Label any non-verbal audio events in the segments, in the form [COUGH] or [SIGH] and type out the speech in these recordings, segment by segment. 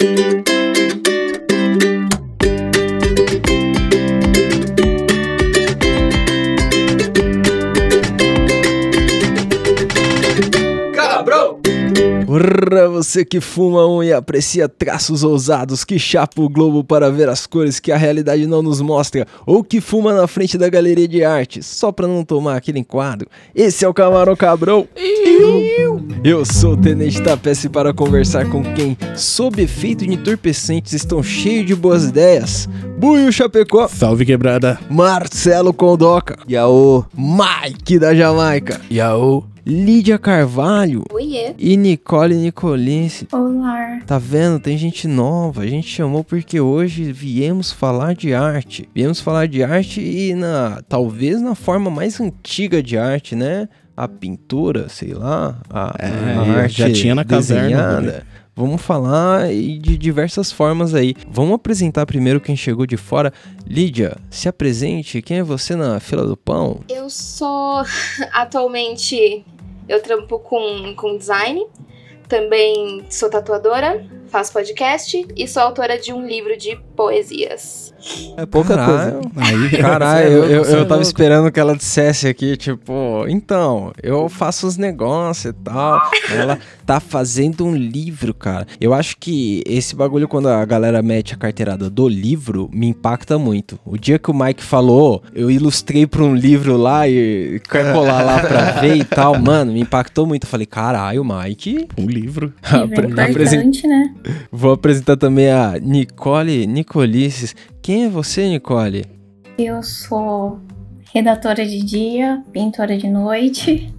Porra, você que fuma um e aprecia traços ousados, que chapa o globo para ver as cores que a realidade não nos mostra, ou que fuma na frente da galeria de arte, só pra não tomar aquele enquadro. Esse é o Camarão Cabrão. Eu sou o Tenente Tapece para conversar com quem, sob efeito de entorpecentes, estão cheios de boas ideias. Buio Chapecó, Salve quebrada. Marcelo Condoca, Yaô. Mike da Jamaica, Yaô. Lídia Carvalho Oiê. e Nicole Nicolense. Olá. Tá vendo? Tem gente nova. A gente chamou porque hoje viemos falar de arte. Viemos falar de arte e na talvez na forma mais antiga de arte, né? A pintura, sei lá, a, É, a já arte tinha na caverna, desenhada. Vamos falar e de diversas formas aí. Vamos apresentar primeiro quem chegou de fora. Lídia, se apresente. Quem é você na fila do pão? Eu sou [LAUGHS] atualmente eu trampo com, com design, também sou tatuadora, faço podcast e sou autora de um livro de poesias. É pouca Caralho. coisa. Aí, [LAUGHS] Caralho, é eu, eu, você é eu tava esperando que ela dissesse aqui, tipo, então, eu faço os negócios e tal. Ela tá fazendo um livro, cara. Eu acho que esse bagulho, quando a galera mete a carteirada do livro, me impacta muito. O dia que o Mike falou, eu ilustrei pra um livro lá e quer colar lá pra [LAUGHS] ver e tal, mano, me impactou muito. Eu falei, caralho, Mike. um livro. [LAUGHS] Apre- apresen- importante, né? Vou apresentar também a Nicole Nicolices. Quem é você, Nicole? Eu sou redatora de dia, pintora de noite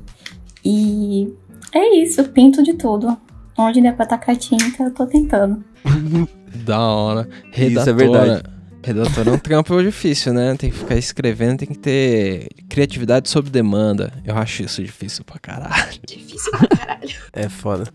e é isso, pinto de tudo. Onde der pra tacar tinta, eu tô tentando. [LAUGHS] Da hora. Isso é Redatora. Verdade. Redatora é um trampo difícil, né? Tem que ficar escrevendo, tem que ter criatividade sob demanda. Eu acho isso difícil pra caralho. Difícil pra caralho. É foda.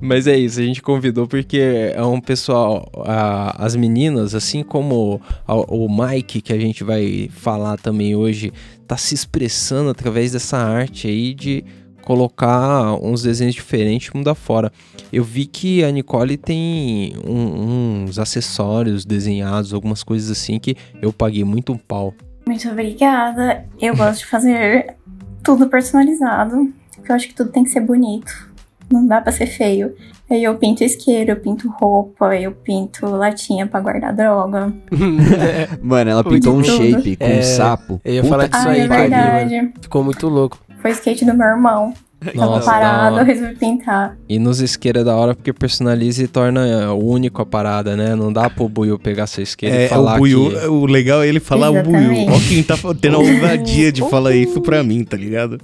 Mas é isso, a gente convidou porque é um pessoal, a- as meninas, assim como a- o Mike, que a gente vai falar também hoje, tá se expressando através dessa arte aí de colocar uns desenhos diferentes mundo afora. Eu vi que a Nicole tem um- uns acessórios desenhados, algumas coisas assim que eu paguei muito um pau. Muito obrigada. Eu gosto de fazer tudo personalizado, porque eu acho que tudo tem que ser bonito. Não dá pra ser feio. Aí eu pinto isqueiro, eu pinto roupa, eu pinto latinha pra guardar droga. [LAUGHS] Mano, ela pintou um Tudo. shape com É, um sapo. eu ia Puta falar que disso Ah, aí, é cara. verdade. Ficou muito louco. Foi skate do meu irmão. Tava Nossa, parado, eu resolvi pintar. E nos isqueiros é da hora porque personaliza e torna é, único a parada, né? Não dá pro Buiu pegar seu isqueiro e É, falar o Buiu, que... o legal é ele falar o Buiu. Exatamente. Ó quem tá tendo a ousadia de [LAUGHS] falar isso pra mim, tá ligado?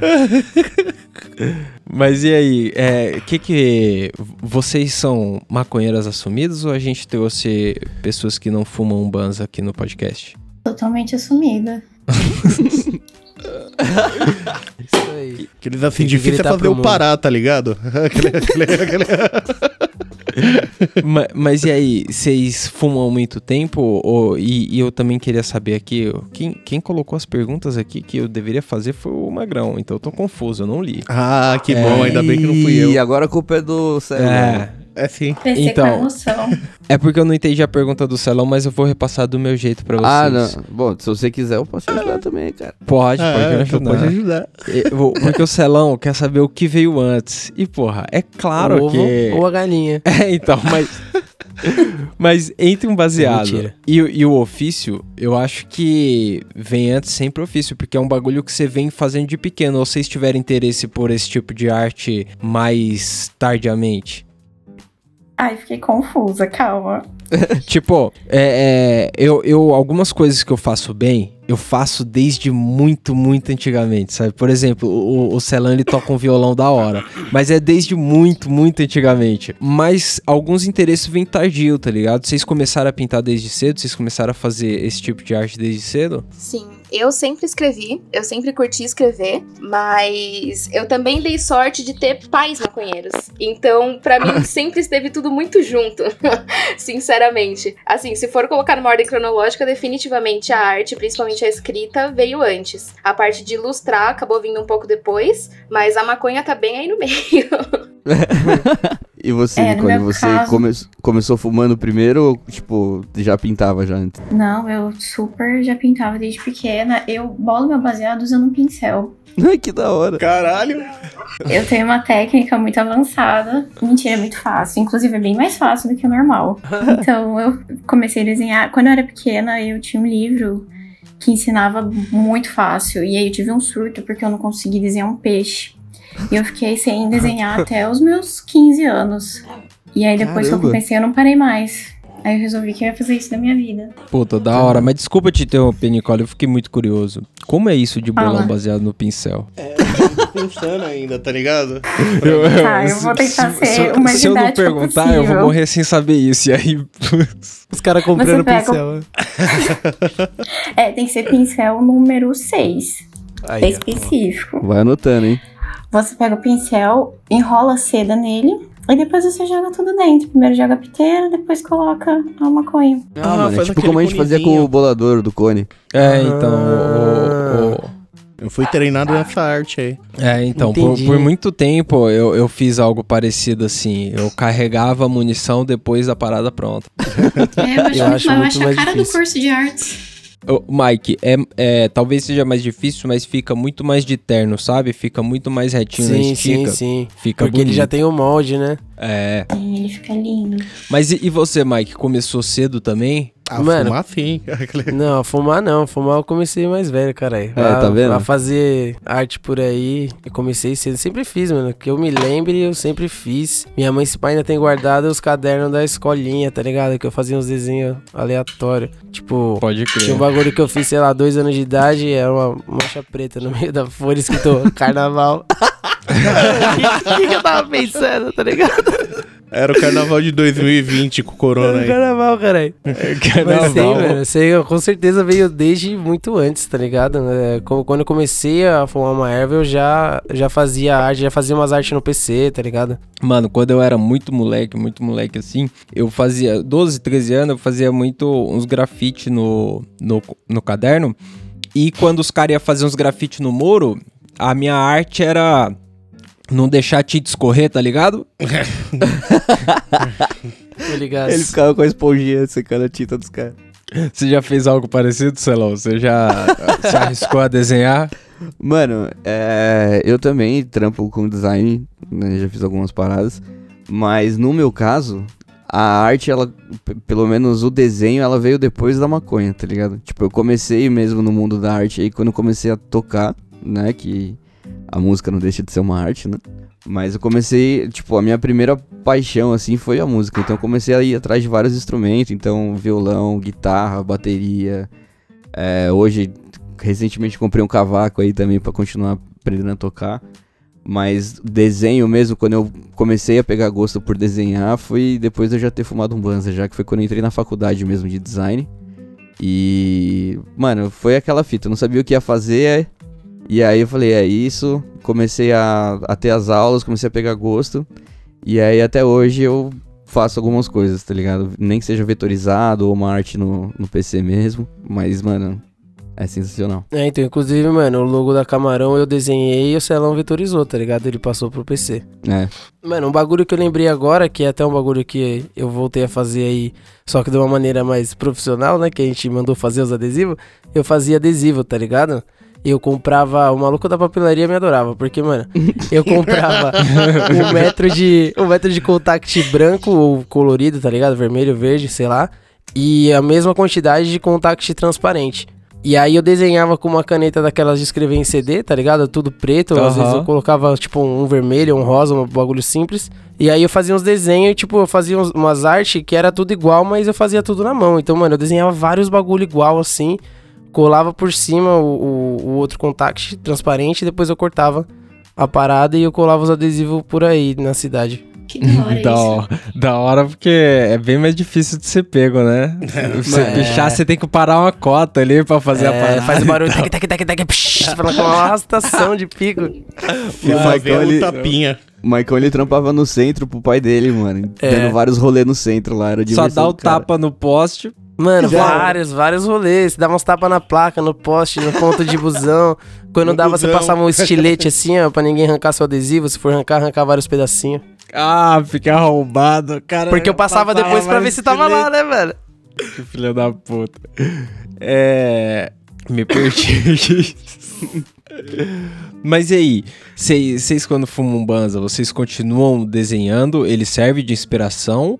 [LAUGHS] Mas e aí, é, que que... Vocês são maconheiras assumidas ou a gente trouxe pessoas que não fumam banza aqui no podcast? Totalmente assumida. [LAUGHS] Isso aí. Aqueles assim, que difícil é fazer eu parar, tá ligado? [LAUGHS] Aquele- aquele- aquele- Ma- mas, e aí, vocês fumam há muito tempo? Ou, e, e eu também queria saber aqui, quem, quem colocou as perguntas aqui que eu deveria fazer foi o Magrão, então eu tô confuso, eu não li. Ah, que bom, ainda bem que não fui eu. E agora a culpa é do Célio. É, É sim. Então. com emoção. é porque eu não entendi a pergunta do Celão, mas eu vou repassar do meu jeito pra vocês. Ah, não. Bom, se você quiser, eu posso ajudar também, cara. Pode, pode Ah, me então ajudar. pode ajudar. Eu Porque o Celão quer saber o que veio antes. E, porra, é claro o ovo que. ou a galinha. [LAUGHS] É, então, mas. [LAUGHS] mas entre um baseado e, o- e o ofício, eu acho que vem antes sempre o ofício, porque é um bagulho que você vem fazendo de pequeno. Ou vocês tiverem interesse por esse tipo de arte mais tardiamente? Ai, fiquei confusa, calma. [LAUGHS] tipo, é, é, eu, eu, algumas coisas que eu faço bem, eu faço desde muito, muito antigamente, sabe? Por exemplo, o, o Celan, ele toca um violão da hora, mas é desde muito, muito antigamente. Mas alguns interesses vêm tardio, tá ligado? Vocês começaram a pintar desde cedo? Vocês começaram a fazer esse tipo de arte desde cedo? Sim, eu sempre escrevi, eu sempre curti escrever, mas eu também dei sorte de ter pais maconheiros. Então, pra mim, [LAUGHS] sempre esteve tudo muito junto, [LAUGHS] sinceramente. Assim, se for colocar numa ordem cronológica, definitivamente a arte, principalmente a escrita, veio antes. A parte de ilustrar acabou vindo um pouco depois, mas a maconha tá bem aí no meio. [LAUGHS] E você, É, Nicole, você caso- come- começou fumando primeiro ou, tipo, já pintava já antes? Não, eu super já pintava desde pequena. Eu bolo meu baseado usando um pincel. [LAUGHS] Ai, que da hora. Caralho. Eu tenho uma técnica muito avançada. Mentira, é muito fácil. Inclusive, é bem mais fácil do que o normal. [LAUGHS] Então, eu comecei a desenhar. Quando eu era pequena, eu tinha um livro que ensinava muito fácil. E aí eu tive um surto porque eu não consegui desenhar um peixe. E eu fiquei sem desenhar [LAUGHS] até os meus 15 anos. E aí, depois que eu Caramba. comecei, eu não parei mais. Aí eu resolvi que eu ia fazer isso da minha vida. Puta, da hora. Mas desculpa te interromper, Nicole, eu fiquei muito curioso. Como é isso de bolar Fala. baseado no pincel? Tô pensando ainda, tá ligado? Tá, eu vou tentar ser o mais Se eu não perguntar, eu vou possível. morrer sem saber isso. E aí, Os caras comprando pincel. né? [LAUGHS] É, tem que ser pincel número 6. É Aí, ó. específico. Vai anotando, hein? Você pega o pincel, enrola a seda nele e depois você joga tudo dentro. Primeiro joga a piteira, depois coloca a maconha. Ah, mano, é faz tipo como a gente fazia com o bolador do cone. É, então, o- o- Eu fui treinado nessa arte aí. é, então, por, por muito tempo eu, eu fiz algo parecido assim. Eu carregava a munição depois da parada pronta. É, eu acho, [LAUGHS] Eu acho eu acho a cara difícil. do curso de artes. Ô, Mike, é, é, talvez seja mais difícil, mas fica muito mais de terno, sabe? Fica muito mais retinho na Sim, sim, estica. sim. Fica Porque ele bonito. já tem o molde, né? É. Sim, ele fica lindo. Mas e, e você, Mike, começou cedo também? Ah, Mano. fumar sim. [LAUGHS] Não, fumar não. Fumar eu comecei mais velho, caralho. É, tá vendo? A fazer arte por aí, eu comecei cedo. Sempre fiz, mano. Que eu me lembre, eu sempre fiz. Minha mãe se pá, ainda tem guardado os cadernos da escolinha, tá ligado? Que eu fazia uns desenhos aleatórios. Tipo, Pode tinha crer. um bagulho que eu fiz, sei lá, dois anos de idade, era uma mancha preta no meio da folha escrito [LAUGHS] carnaval. [LAUGHS] O que, que eu tava pensando, tá ligado? Era o carnaval de 2020 com o corona aí. Carnaval, caralho. [LAUGHS] Mas sei, velho, sei, com certeza veio desde muito antes, tá ligado? É, quando eu comecei a fumar uma erva, eu já, já fazia arte, já fazia umas artes no PC, tá ligado? Mano, quando eu era muito moleque, muito moleque assim, eu fazia 12, 13 anos, eu fazia muito uns grafite no, no, no caderno. E quando os caras iam fazer uns grafite no muro, a minha arte era não deixar a tinta escorrer, tá ligado? [LAUGHS] Tô ligado. Ele ficava com a esponjinha secando a tinta dos caras. Você já fez algo parecido, Celão? Você já se arriscou a desenhar? Mano, é, eu também trampo com design, né, já fiz algumas paradas, mas no meu caso, a arte, ela, pelo menos o desenho, ela veio depois da maconha, tá ligado? Tipo, eu comecei mesmo no mundo da arte aí quando eu comecei a tocar, né, que a música não deixa de ser uma arte, né? Mas eu comecei, tipo, a minha primeira paixão, assim, foi a música. Então eu comecei a ir atrás de vários instrumentos. Então, violão, guitarra, bateria. É, hoje, recentemente comprei um cavaco aí também pra continuar aprendendo a tocar. Mas desenho mesmo, quando eu comecei a pegar gosto por desenhar, foi depois de eu já ter fumado um banza, já que foi quando eu entrei na faculdade mesmo de design. E, mano, foi aquela fita, eu não sabia o que ia fazer. E aí eu falei, é isso. Comecei a, a ter as aulas, comecei a pegar gosto. E aí até hoje eu faço algumas coisas, tá ligado? Nem que seja vetorizado ou uma arte no, no PC mesmo. Mas, mano, é sensacional. É, então, inclusive, mano, o logo da Camarão eu desenhei e o Celão vetorizou, tá ligado? Ele passou pro PC. É. Mano, um bagulho que eu lembrei agora, que é até um bagulho que eu voltei a fazer aí, só que de uma maneira mais profissional, né? Que a gente mandou fazer os adesivos. Eu fazia adesivo, tá ligado? Eu comprava. O maluco da papelaria me adorava, porque, mano, eu comprava um [LAUGHS] metro de. Um metro de contact branco ou colorido, tá ligado? Vermelho, verde, sei lá. E a mesma quantidade de contact transparente. E aí eu desenhava com uma caneta daquelas de escrever em CD, tá ligado? Tudo preto. Às Aham. vezes eu colocava, tipo, um vermelho, um rosa, um bagulho simples. E aí eu fazia uns desenhos, e, tipo, eu fazia umas artes que era tudo igual, mas eu fazia tudo na mão. Então, mano, eu desenhava vários bagulho igual assim. Colava por cima o, o, o outro contact transparente, depois eu cortava a parada e eu colava os adesivos por aí na cidade. Que da hora [LAUGHS] Da hora, da hora, porque é bem mais difícil de ser pego, né? [LAUGHS] Você É. pichar, você tem que parar uma cota ali pra fazer a É, parada. faz o barulho, [LAUGHS] tac, tac, tac, tac, psh, pra com uma arrastação de pico. E o Lá Maicon, vem o ele, tapinha. o Maicon, ele trampava no centro pro pai dele, mano. É. Dando vários rolês no centro lá. Era Só dá o cara. tapa no poste, Mano, Já. vários, vários rolês. Você dava uns tapas na placa, no poste, no ponto de busão. [LAUGHS] Quando No dava, você busão. passava um estilete assim, ó, pra ninguém arrancar seu adesivo. Se for arrancar, arrancar vários pedacinhos. Ah, fica arrombado, cara. Porque eu passava depois pra ver se tava lá, né, velho? Que filho da puta. É. Me perdi aqui. [LAUGHS] Mas e aí, vocês quando fumam banza, vocês continuam desenhando? Ele serve de inspiração?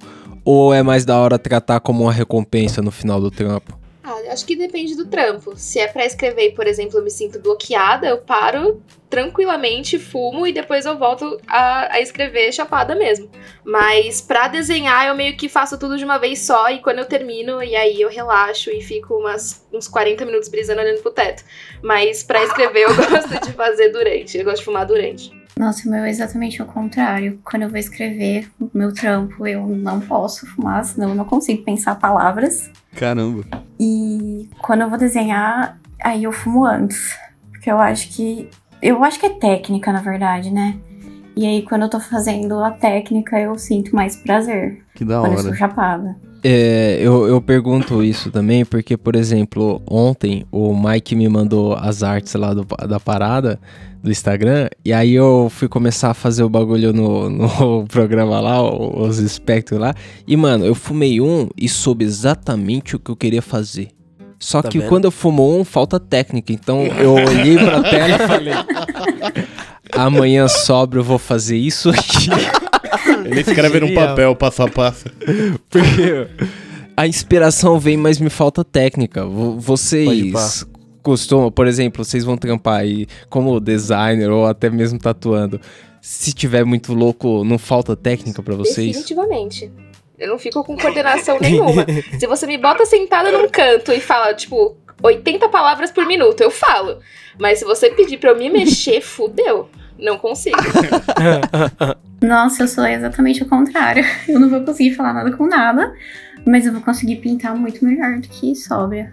Ou é mais da hora tratar como uma recompensa no final do trampo? Ah, acho que depende do trampo. Se é pra escrever, por exemplo, eu me sinto bloqueada, eu paro tranquilamente, fumo e depois eu volto a, a escrever chapada mesmo. Mas pra desenhar, eu meio que faço tudo de uma vez só e quando eu termino, e aí eu relaxo e fico umas, uns 40 minutos brisando olhando pro teto. Mas pra escrever, eu [LAUGHS] gosto de fazer durante. Eu gosto de fumar durante. Nossa, o meu é exatamente o contrário. Quando eu vou escrever o meu trampo, eu não posso fumar, senão eu não consigo pensar palavras. Caramba. E quando eu vou desenhar, aí eu fumo antes. Porque eu acho que. Eu acho que é técnica, na verdade, né? E aí, quando eu tô fazendo a técnica, eu sinto mais prazer. Que da quando eu sou hora. chapada. É, eu, eu pergunto isso também porque, por exemplo, ontem o Mike me mandou as artes lá do- da parada do Instagram, e aí eu fui começar a fazer o bagulho no, [LAUGHS] no programa lá, os espectros lá, e mano, eu fumei um e soube exatamente o que eu queria fazer. Só Tá que vendo? quando eu fumo um, falta técnica. Então eu [LAUGHS] olhei pra tela e falei: amanhã sobra eu vou fazer isso aqui. [LAUGHS] Ele escreve num papel, passo a passo. [LAUGHS] Porque a inspiração vem, mas me falta técnica. Vocês costumam, por exemplo, vocês vão trampar aí como designer ou até mesmo tatuando. Se tiver muito louco, não falta técnica pra vocês? Definitivamente. Eu não fico com coordenação nenhuma. [LAUGHS] Se você me bota sentada num canto e fala, tipo, 80 palavras por minuto, eu falo. Mas se você pedir pra eu me mexer, fudeu. Não consigo. [LAUGHS] Nossa, eu sou exatamente o contrário. [LAUGHS] Eu não vou conseguir falar nada com nada, mas eu vou conseguir pintar muito melhor do que sóbria.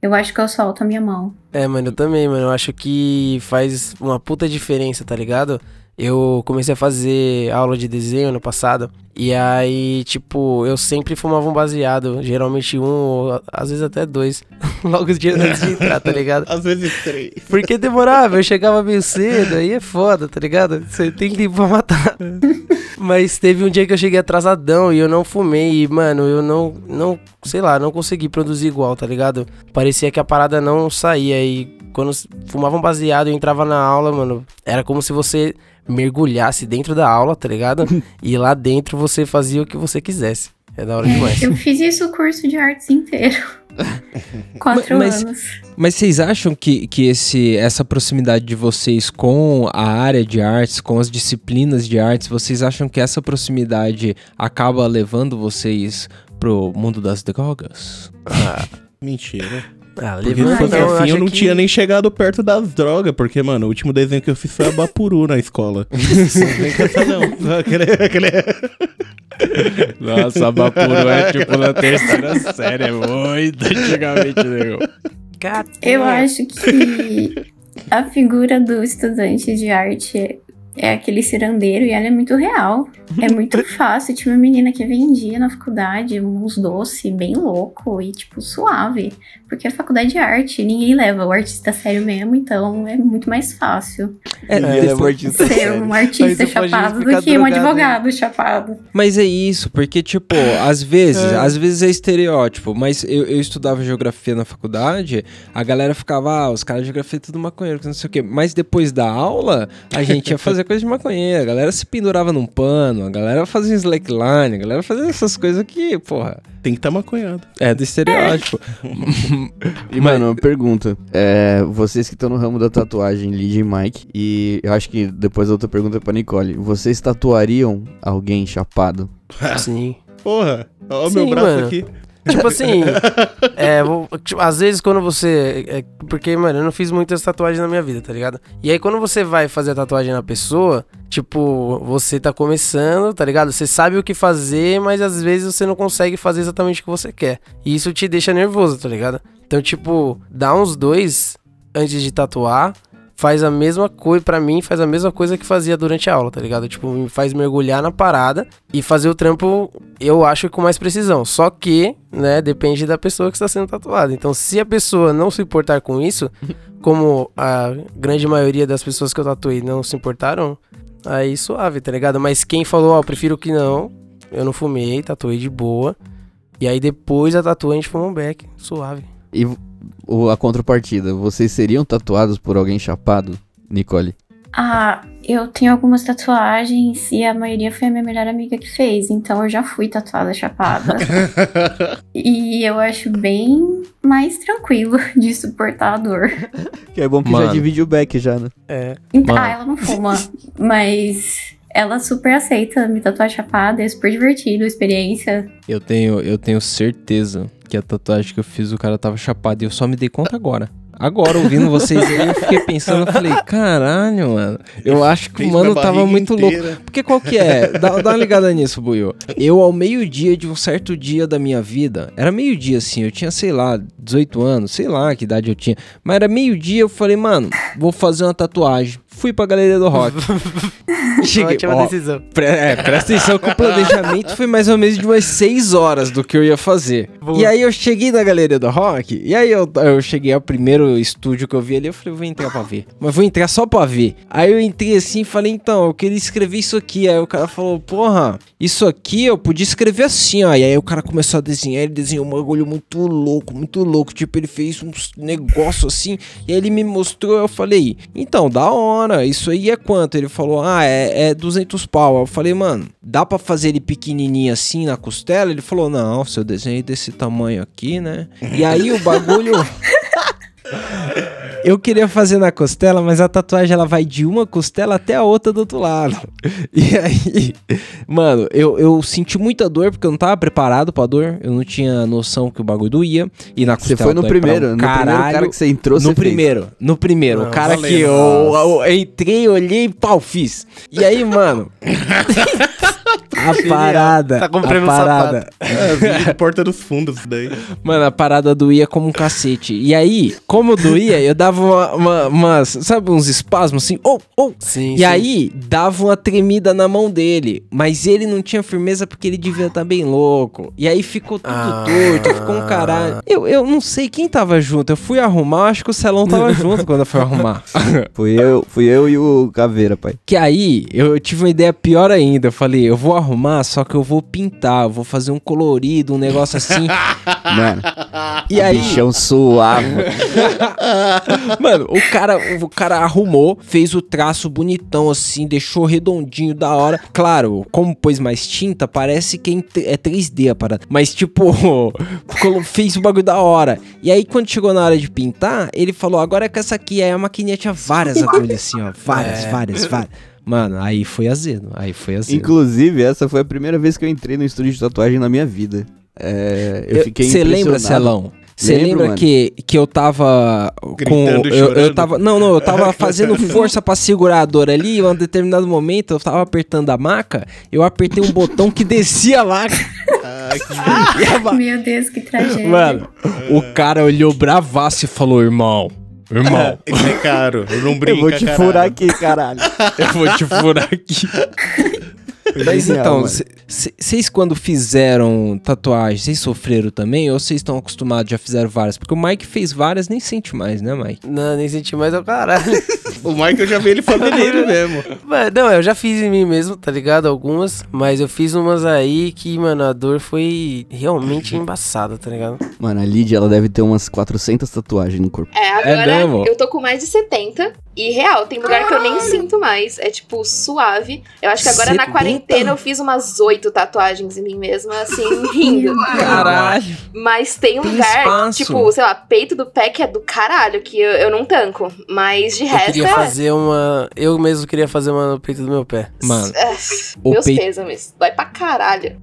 Eu acho que eu solto a minha mão. É, mano, eu também, mano. Eu acho que faz uma puta diferença, tá ligado? Eu comecei a fazer aula de desenho no passado. E aí, tipo, eu sempre fumava um baseado. Geralmente um, ou às vezes até dois. [LAUGHS] Logo os dias antes de entrar, tá ligado? [LAUGHS] Às vezes três. Porque demorava, eu chegava meio cedo, aí é foda, tá ligado? Você tem tempo pra matar. [LAUGHS] Mas teve um dia que eu cheguei atrasadão e eu não fumei. E, mano, eu não, não, sei lá, não consegui produzir igual, tá ligado? Parecia que a parada não saía. E quando fumava um baseado e eu entrava na aula, mano, era como se você mergulhasse dentro da aula, tá ligado? [LAUGHS] e lá dentro você fazia o que você quisesse. É da hora demais. Eu fiz isso o curso de artes inteiro. [LAUGHS] Quatro Mas- anos. Mas vocês acham que, que esse, essa proximidade de vocês com a área de artes, com as disciplinas de artes, vocês acham que essa proximidade acaba levando vocês pro mundo das drogas? Mentira. Ah, Porque não, assim, acho eu não que- tinha nem chegado perto das drogas, porque, mano, o último desenho que eu fiz foi a Bapuru na escola. [LAUGHS] não vem com essa, não. Aquele, aquele... Nossa, a Bapuru é tipo na terceira série, é muito antigamente, nego. Cara, Eu acho que a figura do estudante de arte é aquele cirandeiro e ela é muito real. É muito fácil. Tinha uma menina que vendia na faculdade uns doces bem louco e, tipo, suave. Porque a faculdade de arte, ninguém leva o artista a sério mesmo, então é muito mais fácil É, Ele é um artista ser sério. um artista chapado do que um drogado, advogado chapado. Mas é isso, porque, tipo, às vezes, às vezes é estereótipo, mas eu, eu estudava geografia na faculdade, a galera ficava, ah, os caras de geografia é tudo maconheiro, não sei o quê. Mas depois da aula, a gente ia fazer coisa de maconheiro, a galera se pendurava num pano, a galera fazia slackline, a galera fazia essas coisas que, porra, Tem que estar maconhado. é do estereótipo. [LAUGHS] E, mano, uma pergunta. É, vocês que estão no ramo da tatuagem, Lidia e Mike, e eu acho que depois a outra pergunta é pra Nicole. Vocês tatuariam alguém chapado? [LAUGHS] Sim. Porra, ó o meu braço mano. aqui. Tipo assim, [LAUGHS] é, tipo, às vezes quando você. é, porque, mano, eu não fiz muitas tatuagens na minha vida, tá ligado? E aí quando você vai fazer a tatuagem na pessoa, tipo, você tá começando, tá ligado? Você sabe o que fazer, mas às vezes você não consegue fazer exatamente o que você quer. E isso te deixa nervoso, tá ligado? Então, tipo, dá uns dois antes de tatuar. Faz a mesma coisa, pra mim, faz a mesma coisa que fazia durante a aula, tá ligado? Tipo, me faz mergulhar na parada e fazer o trampo, eu acho, com mais precisão. Só que, né, depende da pessoa que está sendo tatuada. Então, se a pessoa não se importar com isso, [LAUGHS] como a grande maioria das pessoas que eu tatuei não se importaram, aí suave, tá ligado? Mas quem falou, ó, prefiro que não, eu não fumei, tatuei de boa. E aí depois a tatuagem a gente fumou um beck, suave. E a contrapartida, vocês seriam tatuados por alguém chapado, Nicole? Ah, eu tenho algumas tatuagens e a maioria foi a minha melhor amiga que fez, então eu já fui tatuada chapada. [LAUGHS] e eu acho bem mais tranquilo [LAUGHS] de suportar a dor. Que é bom que Mano. já divide o back já, né? É. Então, ah, ela não fuma, mas ela super aceita me tatuar chapada, é super divertido, experiência. Eu tenho, eu tenho certeza que a tatuagem que eu fiz, o cara tava chapado e eu só me dei conta agora. Agora, ouvindo vocês aí, eu fiquei pensando, eu falei, caralho, mano. Eu acho que o mano tava muito louco. inteira. Porque qual que é? Dá, dá uma ligada nisso, Buiu. Eu, ao meio-dia de um certo dia da minha vida, era meio-dia assim, eu tinha, sei lá, 18 anos, sei lá que idade eu tinha. Mas era meio-dia, eu falei, mano, vou fazer uma tatuagem. Fui pra galeria do rock. [LAUGHS] Cheguei, Ótima ó, decisão. Pre- é, presta atenção que o planejamento foi mais ou menos de umas 6 horas do que eu ia fazer. Boa. E aí eu cheguei na galeria do rock, e aí eu, eu cheguei ao primeiro estúdio que eu vi ali, eu falei, vou entrar pra ver. Mas vou entrar só pra ver. Aí eu entrei assim e falei, então, eu queria escrever isso aqui. Aí o cara falou, porra, isso aqui eu podia escrever assim, ó. E aí o cara começou a desenhar, ele desenhou um bagulho muito louco, muito louco. Tipo, ele fez uns negócio assim, e aí ele me mostrou, eu falei, então, da hora, isso aí é quanto? Ele falou, ah, é, é 200 pau. Eu falei, mano, dá pra fazer ele pequenininho assim na costela? Ele falou, não, seu desenho é desse tamanho aqui, né? E aí o bagulho... [LAUGHS] Eu queria fazer na costela, mas a tatuagem ela vai de uma costela até a outra do outro lado. [LAUGHS] E aí, mano, eu, eu senti muita dor porque eu não tava preparado pra dor. Eu não tinha noção que o bagulho doía. E na Você costela foi no primeiro, um no primeiro caralho. cara que você entrou, No você fez. primeiro, no primeiro. Não, o cara valendo. que eu, eu entrei, olhei e pau, fiz. E aí, mano. [LAUGHS] [LAUGHS] a parada. Tá comprando a um parada. É, vídeo de porta dos fundos daí. Mano, a parada doía como um cacete. E aí, como doía, eu dava uma, uma- umas, sabe, uns espasmos assim, ou, ou. Sim, E sim. aí, dava uma tremida na mão dele. Mas ele não tinha firmeza porque ele devia estar bem louco. E aí ficou tudo Ah. torto, ficou um caralho. Eu, eu não sei quem tava junto. Eu fui arrumar, acho que o Celão tava [LAUGHS] junto quando eu fui arrumar. Fui eu, fui eu e o Caveira, pai. Que aí, eu tive uma ideia pior ainda. Eu falei, eu vou arrumar, só que eu vou pintar. Eu vou fazer um colorido, um negócio assim. [LAUGHS] Mano, e aí... bichão suave. [LAUGHS] Mano, o cara, o cara arrumou, fez o traço bonitão assim, deixou redondinho da hora. Claro, como pôs mais tinta, parece que é em t- é 3D a parada. Mas tipo, [LAUGHS] fez o bagulho da hora. E aí quando chegou na hora de pintar, ele falou: "Agora é com essa aqui". Aí a maquininha tinha várias agulhas assim, ó, várias, É. várias, várias. Mano, aí foi azedo, aí foi azedo. Inclusive, essa foi a primeira vez que eu entrei no estúdio de tatuagem na minha vida. É, eu fiquei Você lembra. Celão? Você lembra mano. que, que eu tava com. Gritando e Eu, eu tava. Não, não, eu tava [LAUGHS] fazendo força pra segurar a dor ali. E em um determinado momento eu tava apertando a maca. Eu apertei um botão que descia lá. Ai, [LAUGHS] que [LAUGHS] Meu Deus, que tragédia. Mano, o cara olhou bravaço e falou: Irmão, irmão, [LAUGHS] é caro. Não brinca, Eu vou te caralho. furar aqui, caralho. [LAUGHS] eu vou te furar aqui. [LAUGHS] Mas então, vocês quando fizeram tatuagem, vocês sofreram também? Ou vocês estão acostumados, já fizeram várias? Porque o Mike fez várias, nem sente mais, né, Mike? Não, nem senti mais ao caralho. [LAUGHS] O Mike eu já vi ele fazer nele [LAUGHS] mesmo. Mas, não, eu já fiz em mim mesmo, tá ligado? Algumas, mas eu fiz umas aí que, mano, a dor foi realmente embaçada, tá ligado? Mano, a Lidia, ela deve ter umas 400 tatuagens no corpo. É, agora mesmo? eu tô com mais de 70. E real, tem lugar que eu nem sinto mais. É tipo suave. Eu acho que agora na 70? quarentena eu fiz umas oito tatuagens em mim mesma, assim, [LAUGHS] rindo. Caralho. Mas tem Tem lugar, espaço. tipo, sei lá, peito do pé que é do caralho, que eu, eu não tanco. Mas de Eu resto queria é. fazer uma. Eu mesmo queria fazer uma no peito do meu pé. Mano, é, o meus peito- pêsames. Dói pra caralho.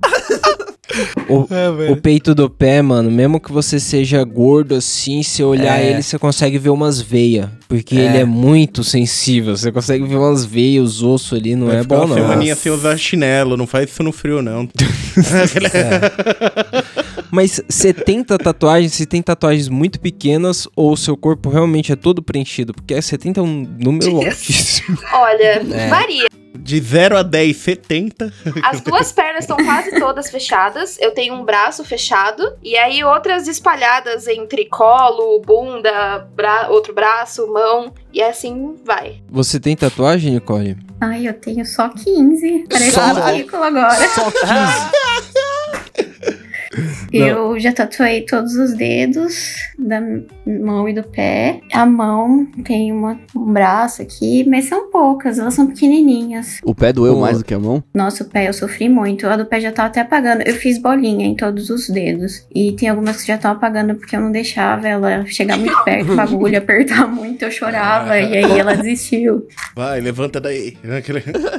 o, [LAUGHS] o peito do pé, mano, mesmo que você seja gordo assim, se olhar É. ele, você consegue ver umas veias. Porque É. ele é muito sensível. Você consegue ver umas veias, os ossos ali, não Vai é ficar bom uma não. semaninha sem usar chinelo, não faz isso no frio, não. [LAUGHS] [LAUGHS] Mas 70 tatuagens, se tem tatuagens muito pequenas ou o seu corpo realmente é todo preenchido? Porque 70 é um número altíssimo. [LAUGHS] Olha, É. varia. De 0 a 10, 70. As duas pernas estão quase todas fechadas. Eu tenho um braço fechado. E aí outras espalhadas entre colo, bunda, bra- outro braço, mão. E assim vai. Você tem tatuagem, Nicole? Ai, eu tenho só 15. Parece Só? um ridículo agora. Só 15. [LAUGHS] Eu já tatuei todos os dedos da mão e do pé. A mão tem uma- um braço aqui, mas são poucas, elas são pequenininhas. O pé doeu mais do que a mão? Nossa, o pé eu sofri muito. A do pé já tava até apagando. Eu fiz bolinha em todos os dedos. E tem algumas que já estão apagando porque eu não deixava ela chegar muito perto com a agulha, apertar muito, eu chorava. e aí ela desistiu. Vai, levanta daí.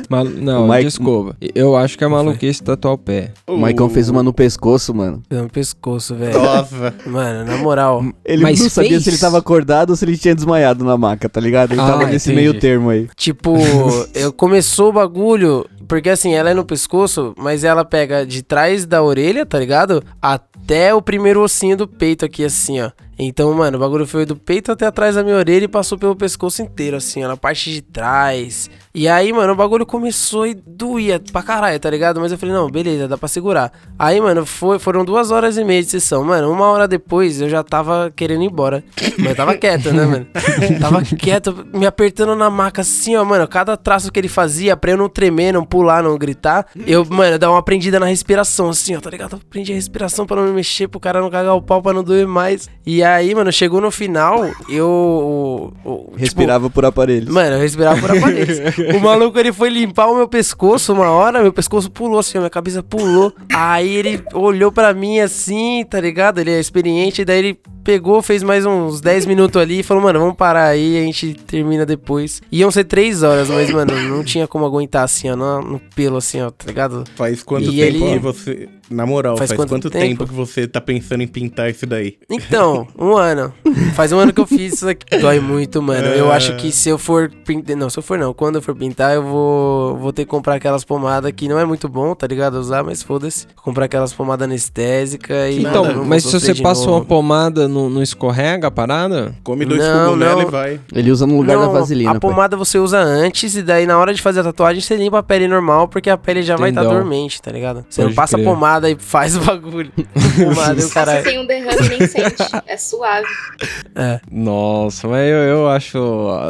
Mal- Não, Mike- desculpa. Eu acho que é maluquice tatuar o pé. O Maicon fez uma no pescoço, mano. No pescoço, velho. Nossa. Mano, na moral. Ele Mas não sabia fez? se ele tava acordado ou se ele tinha desmaiado na maca, tá ligado? Ele Ah, tava nesse entendi. meio termo aí. Tipo, [LAUGHS] eu começou o bagulho, porque assim, ela é no pescoço, mas ela pega de trás da orelha, tá ligado? Até o primeiro ossinho do peito aqui, assim, ó. Então, mano, o bagulho foi do peito até atrás da minha orelha e passou pelo pescoço inteiro, assim, ó, na parte de trás. E aí, mano, o bagulho começou e doía pra caralho, tá ligado? Mas eu falei, não, beleza, dá pra segurar. Aí, mano, foi, foram duas horas e meia de sessão. Mano, uma hora depois eu já tava querendo ir embora. Mas eu tava quieto, né, mano? [LAUGHS] Tava quieto, me apertando na maca assim, ó, mano. Cada traço que ele fazia pra eu não tremer, não pular, não gritar. Eu, mano, dar uma prendida na respiração, assim, ó, tá ligado? Eu prendi a respiração pra não me mexer, pro cara não cagar o pau, pra não doer mais. E aí, mano, chegou no final, eu. eu- tipo, Respirava por aparelhos. Mano, eu respirava por aparelhos. [LAUGHS] o maluco, ele foi limpar o meu pescoço uma hora, meu pescoço pulou assim, minha cabeça pulou. Aí ele olhou pra mim assim, tá ligado? Ele é experiente, daí ele pegou, fez mais uns 10 minutos ali e falou, mano, vamos parar aí, a gente termina depois. Iam ser 3 horas, mas, mano, não tinha como aguentar assim, ó, no, no pelo assim, ó, tá ligado? Faz quanto E tempo ele- que você. Na moral, Faz faz, quanto quanto, tempo? tempo? que você tá pensando em pintar isso daí? Então, um ano. Faz um ano que eu fiz isso aqui. Dói muito, mano. Eu acho que se eu for pintar. Não, se eu for não. Quando eu for pintar, eu vou, vou ter que comprar aquelas pomadas que não é muito bom, tá ligado? Usar, mas foda-se. Comprar aquelas pomadas anestésicas e. Então, não mas se você passa novo. uma pomada, não, não escorrega a parada? Come dois Não, cogumelos não. e vai. Ele usa no lugar Não, da vaselina. A pai. pomada você usa antes e daí na hora de fazer a tatuagem você limpa a pele normal porque a pele já vai estar Entendão. dormente, tá ligado? Você Pode não passa crer. pomada e faz o bagulho. [LAUGHS] e Você caralho. tem um derrame e nem sente. É suave. Nossa, mas eu, eu acho.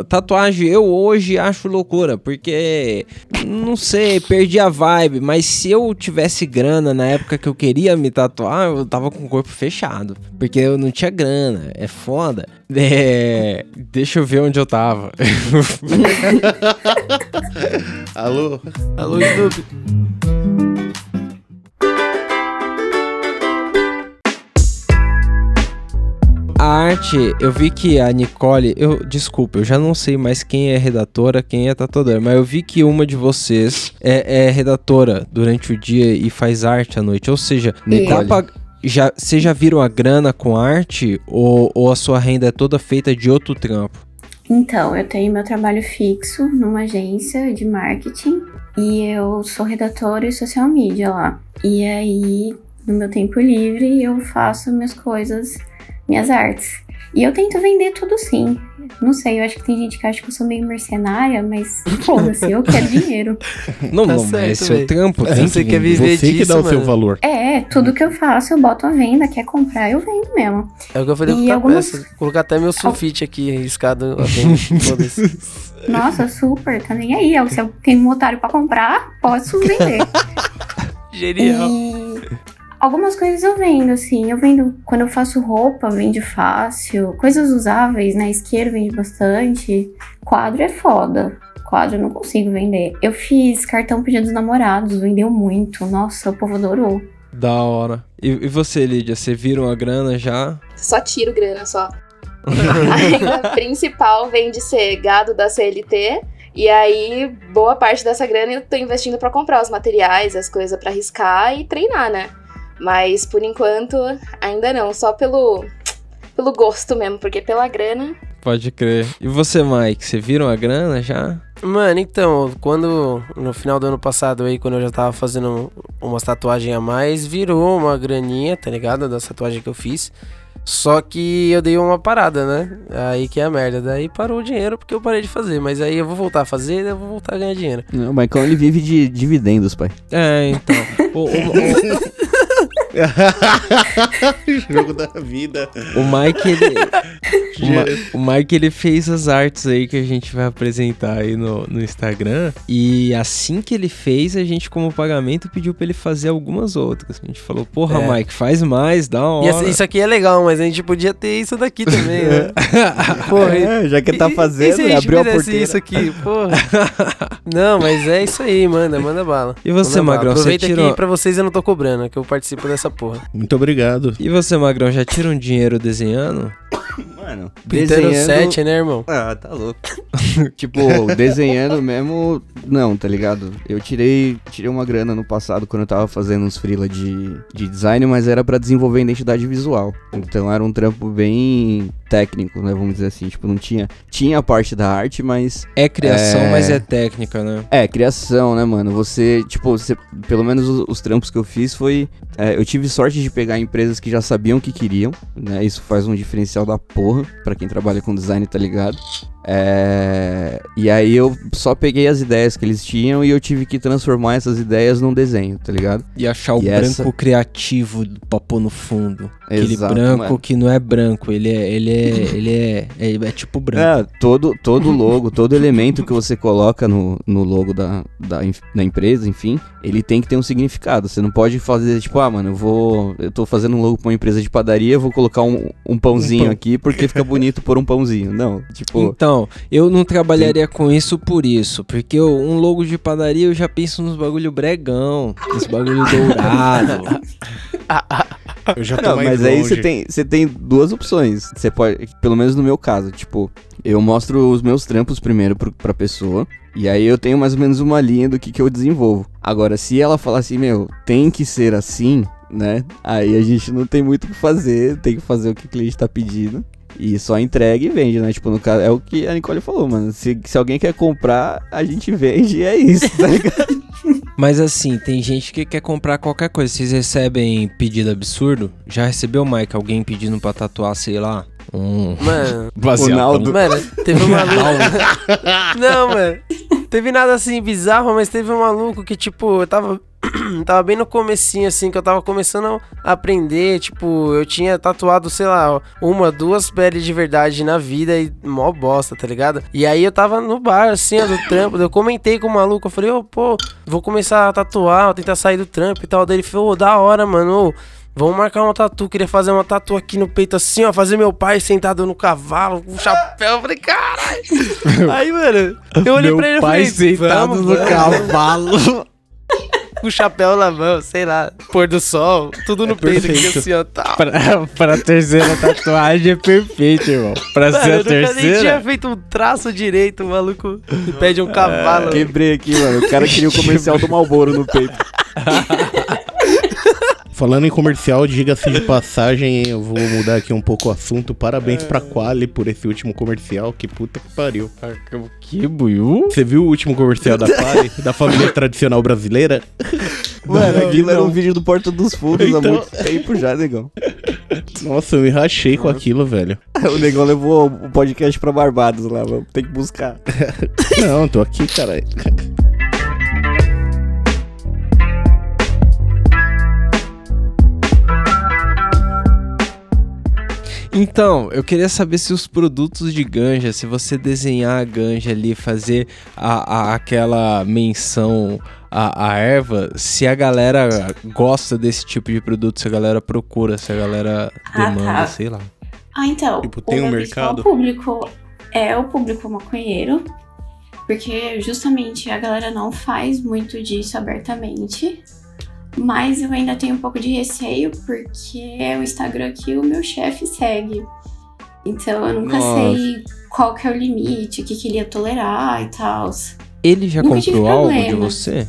Tatuagem, eu hoje acho loucura, porque. Não sei, perdi a vibe, mas se eu tivesse grana na época que eu queria me tatuar, eu tava com o corpo fechado. Porque eu não tinha grana, é foda. É, deixa eu ver onde eu tava. [LAUGHS] Alô? Alô, Snoopy. Arte, eu vi que a Nicole, eu desculpa, eu já não sei mais quem é redatora, quem é tatuador, mas eu vi que uma de vocês é, é redatora durante o dia e faz arte à noite. Ou seja, dá pra, já, vocês já viram a grana com arte ou, ou a sua renda é toda feita de outro trampo? Então, eu tenho meu trabalho fixo numa agência de marketing e eu sou redatora e social media lá. E aí, no meu tempo livre, eu faço minhas coisas, minhas artes. E eu tento vender tudo sim. Não sei, eu acho que tem gente que acha que eu sou meio mercenária, mas [LAUGHS] foda-se, eu quero dinheiro. Não, Tá não, mas certo, é seu trampo, tem Você que quer vender. viver Você que disso, dá o seu mano. valor. É, tudo que eu faço eu boto à venda, quer comprar, eu vendo mesmo. É o que eu falei E com o algumas-. Colocar até meu sulfite aqui riscado. [LAUGHS] Nossa, super, tá nem aí. Se eu tenho um otário pra comprar, posso vender. [LAUGHS] Genial. E algumas coisas eu vendo, assim. Eu vendo quando eu faço roupa, vende fácil. Coisas usáveis, né? Isqueiro vende bastante. Quadro é foda. Quadro eu não consigo vender. Eu fiz cartão pedido dos namorados, vendeu muito. Nossa, o povo adorou. Da hora. E, e você, Lídia, você vira uma grana já? Só tiro grana só. A [LAUGHS] principal vem de ser gado da CLT. E aí, boa parte dessa grana eu tô investindo pra comprar os materiais, as coisas pra riscar e treinar, né? Mas por enquanto, ainda não. Só pelo, pelo gosto mesmo, porque pela grana. Pode crer. E você, Mike, você viram a grana já? Mano, então, quando no final do ano passado aí, quando eu já tava fazendo umas tatuagens a mais, virou uma graninha, tá ligado? Da tatuagem que eu fiz. Só que eu dei uma parada, né? Aí que é a merda. Daí parou o dinheiro porque eu parei de fazer. Mas aí eu vou voltar a fazer e eu vou voltar a ganhar dinheiro. Não, o Maicon ele vive de dividendos, pai. É, então. [LAUGHS] o, o- o- [LAUGHS] Jogo da vida. o Mike, ele. [LAUGHS] O, Ma- o Mike, ele fez as artes aí que a gente vai apresentar aí no, no Instagram. E assim que ele fez, a gente, como pagamento, pediu pra ele fazer algumas outras. A gente falou, porra, É. Mike, faz mais, dá uma E hora. isso aqui é legal, mas a gente podia ter isso daqui também, né? [LAUGHS] Porra, É, já que ele tá e- e fazendo, se a gente abriu a porteira. isso aqui, porra. Não, mas é isso aí, manda, manda bala. E você. Magrão, você Aproveita tirou- que pra vocês eu não tô cobrando, que eu participo dessa porra. Muito obrigado. E você, Magrão, já tira um dinheiro desenhando? [LAUGHS] Mano, Pintando 7, né, irmão? Ah, tá louco. [LAUGHS] tipo, desenhando mesmo, não, tá ligado? Eu tirei, tirei uma grana no passado quando eu tava fazendo uns freela de, de design, mas era pra desenvolver identidade visual. Então era um trampo bem técnico, né, vamos dizer assim, tipo, não tinha tinha a parte da arte, mas É criação, É. mas é técnica, né? é, criação, né, mano? Você, tipo, você, pelo menos os, os trampos que eu fiz foi. é, eu tive sorte de pegar empresas que já sabiam o que queriam, né? Isso faz um diferencial da porra pra quem trabalha com design, tá ligado? É, e aí eu só peguei as ideias que eles tinham e eu tive que transformar essas ideias num desenho, tá ligado? E achar o E branco essa- criativo pra pôr no fundo. Aquele Exato, branco mano. que não é branco, ele é. Ele é. [LAUGHS] ele é, é, é tipo branco. É, todo, todo logo, todo elemento que você coloca no, no logo da, da, da empresa, enfim, ele tem que ter um significado. Você não pode fazer, tipo, ah, mano, eu vou. Eu tô fazendo um logo pra uma empresa de padaria, eu vou colocar um, um pãozinho pão. aqui porque fica bonito por um pãozinho. Não, tipo. Então, eu não trabalharia com isso por isso. Porque eu- um logo de padaria eu já penso nos bagulho bregão, nos bagulho dourado. Eu já tô Não, mais mas aí longe. você tem, você tem duas opções. Você pode, pelo menos no meu caso, tipo, eu mostro os meus trampos primeiro pro, pra pessoa. E aí eu tenho mais ou menos uma linha do que, que eu desenvolvo. Agora, se ela falar assim, meu, tem que ser assim, né? Aí a gente não tem muito o que fazer, tem que fazer o que o cliente tá pedindo. E só entrega e vende, né? Tipo, no caso, é o que a Nicole falou, mano. Se, se alguém quer comprar, a gente vende e é isso, tá ligado? [LAUGHS] Mas assim, tem gente que quer comprar qualquer coisa. Vocês recebem pedido absurdo? Já recebeu, Mike, alguém pedindo pra tatuar, sei lá, um. Mano, [LAUGHS] Ronaldo. mano, teve um [LAUGHS] maluco. Não, mano. Teve nada assim bizarro, mas teve um maluco que, tipo, eu tava. [CLEARS THROAT] tava bem no comecinho, assim, que eu tava começando a aprender, tipo, eu tinha tatuado, sei lá, uma, duas peles de verdade na vida e mó bosta, tá ligado? E aí eu tava no bar, assim, ó, do trampo, eu comentei com o maluco, eu falei, ô, pô, vou começar a tatuar, vou tentar sair do trampo e tal, daí ele falou, ô, da hora, mano, Vamos marcar uma tatu, queria fazer uma tatu aqui no peito assim, ó, fazer meu pai sentado no cavalo, com um chapéu, eu falei, caralho. [LAUGHS] Aí, mano, eu olhei pra ele e falei, vamos, vamos. cavalo. [LAUGHS] com o chapéu na mão, sei lá, pôr do sol, tudo no peito aqui assim, ó, tal. pra, [LAUGHS] pra terceira tatuagem é perfeito, irmão. Pra Mano, ser a eu nunca nem tinha terceira. feito um traço direito, o maluco me pede um cavalo. Quebrei aqui, mano. O cara queria o comercial do Malboro no peito. [LAUGHS] Falando em comercial, diga-se de passagem, eu vou mudar aqui um pouco o assunto. Parabéns pra Quali por esse último comercial, que puta que pariu. Que buiu? Você viu o último comercial da Quali, [LAUGHS] da família tradicional brasileira? Mano, aquilo era um vídeo do Porta dos Fundos há Então- muito tempo já, negão. Nossa, eu me rachei com aquilo, velho. [LAUGHS] O negão levou o podcast pra Barbados lá, vamos ter que buscar. [LAUGHS] Não, tô aqui, caralho. Então, eu queria saber se os produtos de ganja, se você desenhar a ganja ali, fazer a, a- aquela menção à, à erva, se a galera gosta desse tipo de produto, se a galera procura, se a galera Ah, demanda, tá. sei lá. Ah, então. Tipo, tem o um mercado? público é o público maconheiro. Porque justamente a galera não faz muito disso abertamente. Mas eu ainda tenho um pouco de receio porque é o Instagram que o meu chefe segue. Então eu nunca Nossa. sei qual que é o limite, o que, que ele ia tolerar e tal. Ele já Nunca comprou algo de você?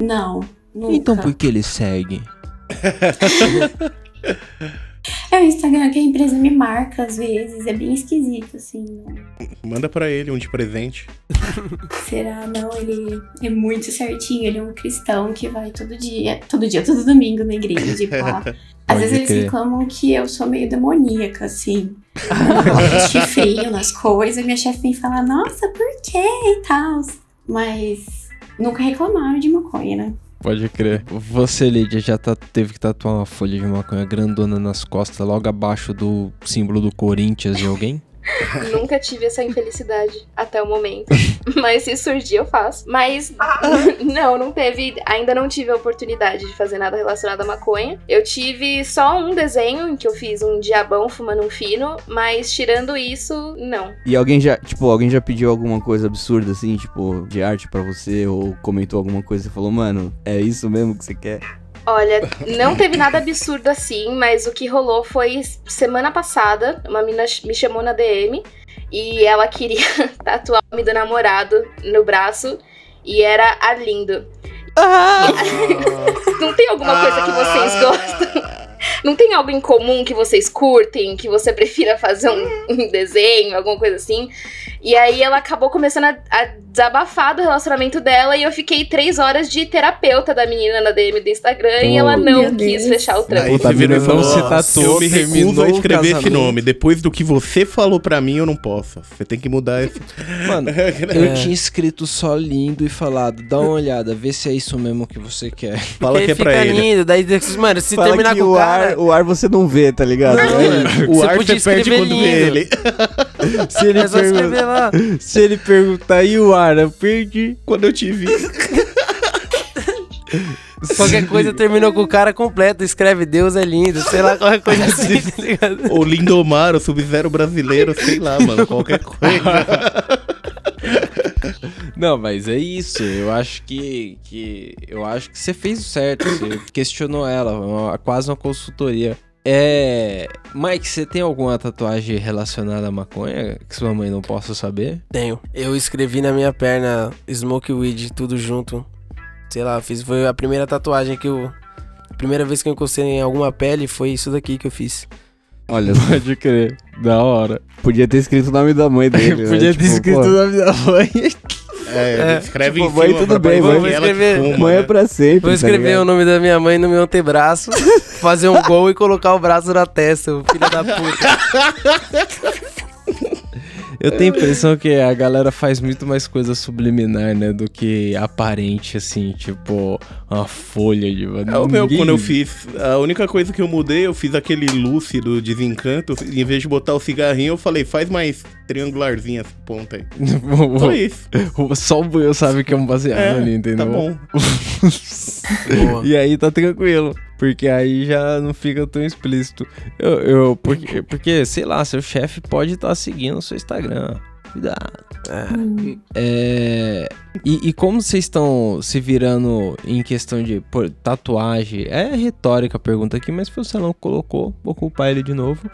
Não, nunca. Então por que ele segue? [LAUGHS] É o Instagram que a empresa me marca às vezes, é bem esquisito, assim. não- Manda pra ele um de presente. [LAUGHS] Será? Não, ele é muito certinho, ele é um cristão que vai todo dia, todo dia, todo domingo na igreja, pá. [LAUGHS] Às Pode vezes eles reclamam que eu sou meio demoníaca, assim. [LAUGHS] Eu chifrinho nas coisas, minha chefe vem falar, nossa, por quê e tal. Mas nunca reclamaram de maconha, né? Pode crer. Você, Lídia, já tá- teve que tatuar uma folha de maconha grandona nas costas, logo abaixo do símbolo do Corinthians de alguém? [LAUGHS] Nunca tive essa infelicidade até o momento. [LAUGHS] Mas se surgir, eu faço. Mas [LAUGHS] não, não teve. Ainda não tive a oportunidade de fazer nada relacionado à maconha. Eu tive só um desenho em que eu fiz um diabão fumando um fino, mas tirando isso, não. E alguém já, tipo, alguém já pediu alguma coisa absurda, assim, tipo, de arte pra você, ou comentou alguma coisa e falou, mano, é isso mesmo que você quer? Olha, não teve nada absurdo assim, mas o que rolou foi semana passada, uma menina me chamou na DM e ela queria [LAUGHS] tatuar o nome do namorado no braço e era Arlindo. Não tem alguma coisa que vocês gostam? Não tem algo em comum que vocês curtem, que você prefira fazer um, um desenho, alguma coisa assim? E aí ela acabou começando a, a desabafar do relacionamento dela e eu fiquei três horas de terapeuta da menina na DM do Instagram e ela não quis Deus. fechar o trampo. Aí você virou e falou, se tatuou, eu me recuso a escrever esse casamento." nome. Depois do que você falou pra mim, eu não posso. Você tem que mudar esse... Mano, [LAUGHS] eu tinha escrito só lindo e falado, dá uma olhada, vê se é isso mesmo que você quer. [LAUGHS] Fala que é pra fica ele. lindo, daí, mano, se Fala terminar que com o cara... ar, o ar você não vê, tá ligado? Não, É. O Você ar podia você perde escrever quando vê lindo. ele. [LAUGHS] [LAUGHS] Se ele, É pergun- lá. [LAUGHS] se ele perguntar, e o ar? Eu perdi. Quando eu te vi. [LAUGHS] Qualquer coisa terminou com o cara completo. Escreve Deus é lindo, sei lá, qualquer coisa assim, tá ligado? O Lindomar, o Sub-Zero brasileiro, sei lá, mano. Qualquer coisa. Não, mas é isso. Eu acho que, que eu acho que você fez o certo. Você questionou ela, uma- quase uma consultoria. É, Mike, você tem alguma tatuagem relacionada à maconha que sua mãe não possa saber? Tenho. Eu escrevi na minha perna Smoke Weed, tudo junto. Sei lá, fiz. Foi a primeira tatuagem que eu. A primeira vez que eu encostei em alguma pele foi isso daqui que eu fiz. Olha, [LAUGHS] Pode crer, da hora. podia ter escrito o nome da mãe dele. [LAUGHS] né? Podia ter Tipo, escrito pô, o nome da mãe. [LAUGHS] É, É, escreve tipo, em mãe, cima tudo bem, parecer vou escrever. fuma, Mãe né? é pra sempre. Vou tá escrever ligado? o nome da minha mãe no meu antebraço, [LAUGHS] fazer um gol e colocar o braço na testa, filho da puta. Eu tenho a impressão que a galera faz muito mais coisa subliminar, né? Do que aparente, assim, tipo, uma folha de. É o meu, quando eu fiz. A única coisa que eu mudei, eu fiz aquele lúcido desencanto. Em vez de botar o cigarrinho, eu falei, faz mais triangularzinho essa ponta aí. [LAUGHS] Foi isso. Só o Buiu sabe que é um baseado É, ali, entendeu? Tá bom. [LAUGHS] E aí tá tranquilo. Porque aí já não fica tão explícito. Eu, eu porque, porque, sei lá, seu chefe pode estar seguindo o seu Instagram. Cuidado. É, e, e como vocês estão se virando em questão de pô, tatuagem? É retórica a pergunta aqui, mas você não colocou, vou culpar ele de novo.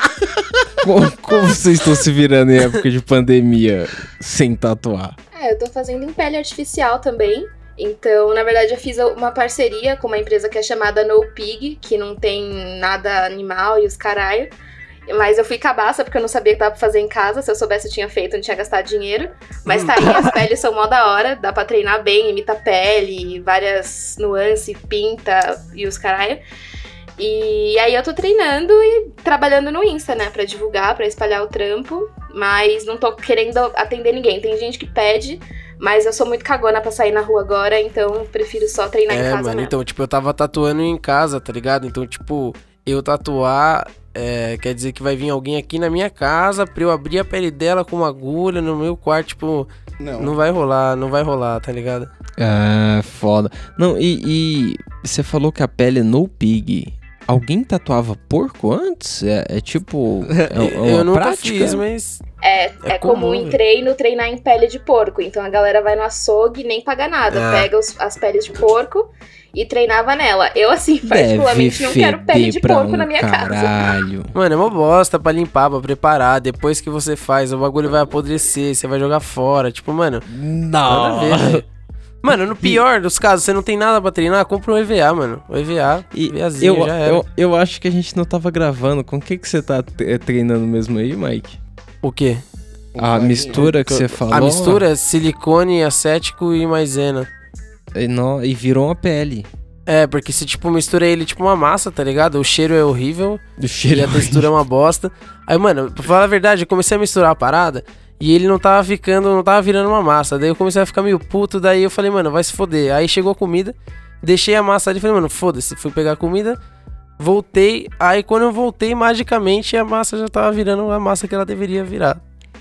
[LAUGHS] como, como vocês estão se virando em época de pandemia sem tatuar? É, eu tô fazendo em pele artificial também. Então, na verdade, eu fiz uma parceria com uma empresa que é chamada No Pig, que não tem nada animal e os caralho. Mas eu fui cabaça porque eu não sabia que dava pra fazer em casa. Se eu soubesse, eu tinha feito, eu não tinha gastado dinheiro. Mas tá aí, as peles são mó da hora, dá pra treinar bem, imita pele, várias nuances, pinta e os caralho. E aí eu tô treinando e trabalhando no Insta, né, Pra divulgar, pra espalhar o trampo, mas não tô querendo atender ninguém. Tem gente que pede, mas eu sou muito cagona pra sair na rua agora, então prefiro só treinar em É, casa mano, mesmo. então, tipo, eu tava tatuando em casa, tá ligado? Então, tipo, eu tatuar é, quer dizer que vai vir alguém aqui na minha casa pra eu abrir a pele dela com uma agulha no meu quarto, tipo, Não. não vai rolar, não vai rolar, tá ligado? Ah, foda. Não, e, e você falou que a pele é no pig. Alguém tatuava porco antes? É, é tipo. É, é [LAUGHS] uma eu nunca prática? fiz, mas. É, É é, comum, comum, em treino treinar em pele de porco. Então a galera vai no açougue e nem paga nada. Ah. Pega os- as peles de porco e treinava nela. Eu, assim, Deve particularmente não quero pele de porco um na minha casa. caralho. Mano, é uma bosta pra limpar, pra preparar. Depois que você faz, o bagulho vai apodrecer, você vai jogar fora. Tipo, mano, nada a ver, Não. Mano, no pior dos casos, você não tem nada pra treinar, compra um EVA, mano. O EVA, E EVAzinho, eu, já era. eu, eu acho que a gente não tava gravando. Com o que, que você tá te- treinando mesmo aí, Mike? O quê? A mistura que você falou. A mistura é silicone, acético e maisena. E, não- e virou uma pele. É, porque se tipo mistura ele tipo uma massa, tá ligado? O cheiro é horrível Do e cheiro. a textura é uma bosta. Aí, mano, pra falar a verdade, eu comecei a misturar a parada e ele não tava ficando, não tava virando uma massa. Daí eu comecei a ficar meio puto, daí eu falei, mano, vai se foder. Aí chegou a comida, deixei a massa ali e falei, mano, foda-se. Fui pegar a comida, voltei. Aí quando eu voltei, magicamente a massa já tava virando a massa que ela deveria virar.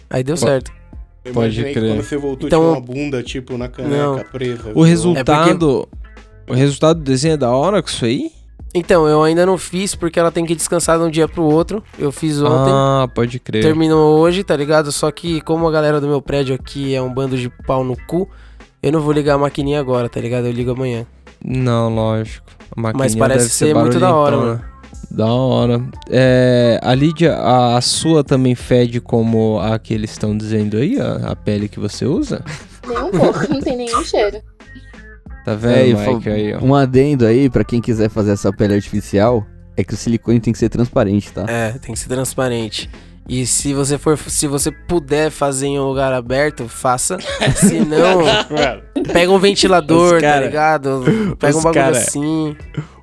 Aí deu certo. Eu Pode crer. Quando você voltou, Então- tinha uma bunda, tipo, na caneca Não. presa. O resultado. É O resultado do desenho é da hora com isso aí? Então, eu ainda não fiz porque ela tem que descansar de um dia pro outro. Eu fiz ontem. Ah, pode crer. Terminou hoje, tá ligado? Só que como a galera do meu prédio aqui é um bando de pau no cu, eu não vou ligar a maquininha agora, tá ligado? Eu ligo amanhã. Não, lógico. A Mas maquininha parece deve ser muito da hora, mano. Da hora. É, a Lídia, a, a sua também fede como a que eles estão dizendo aí, a, a pele que você usa? Nem um pouco, não tem nenhum cheiro. [LAUGHS] Tá É, vendo, Mike, fa- aí, ó. Um adendo aí, pra quem quiser fazer essa pele artificial, é que o silicone tem que ser transparente, tá? É, tem que ser transparente. E se você for, se você puder fazer em um lugar aberto, faça. [LAUGHS] Se não, pega um ventilador, Os cara- tá ligado? Pega um bagulho cara- assim.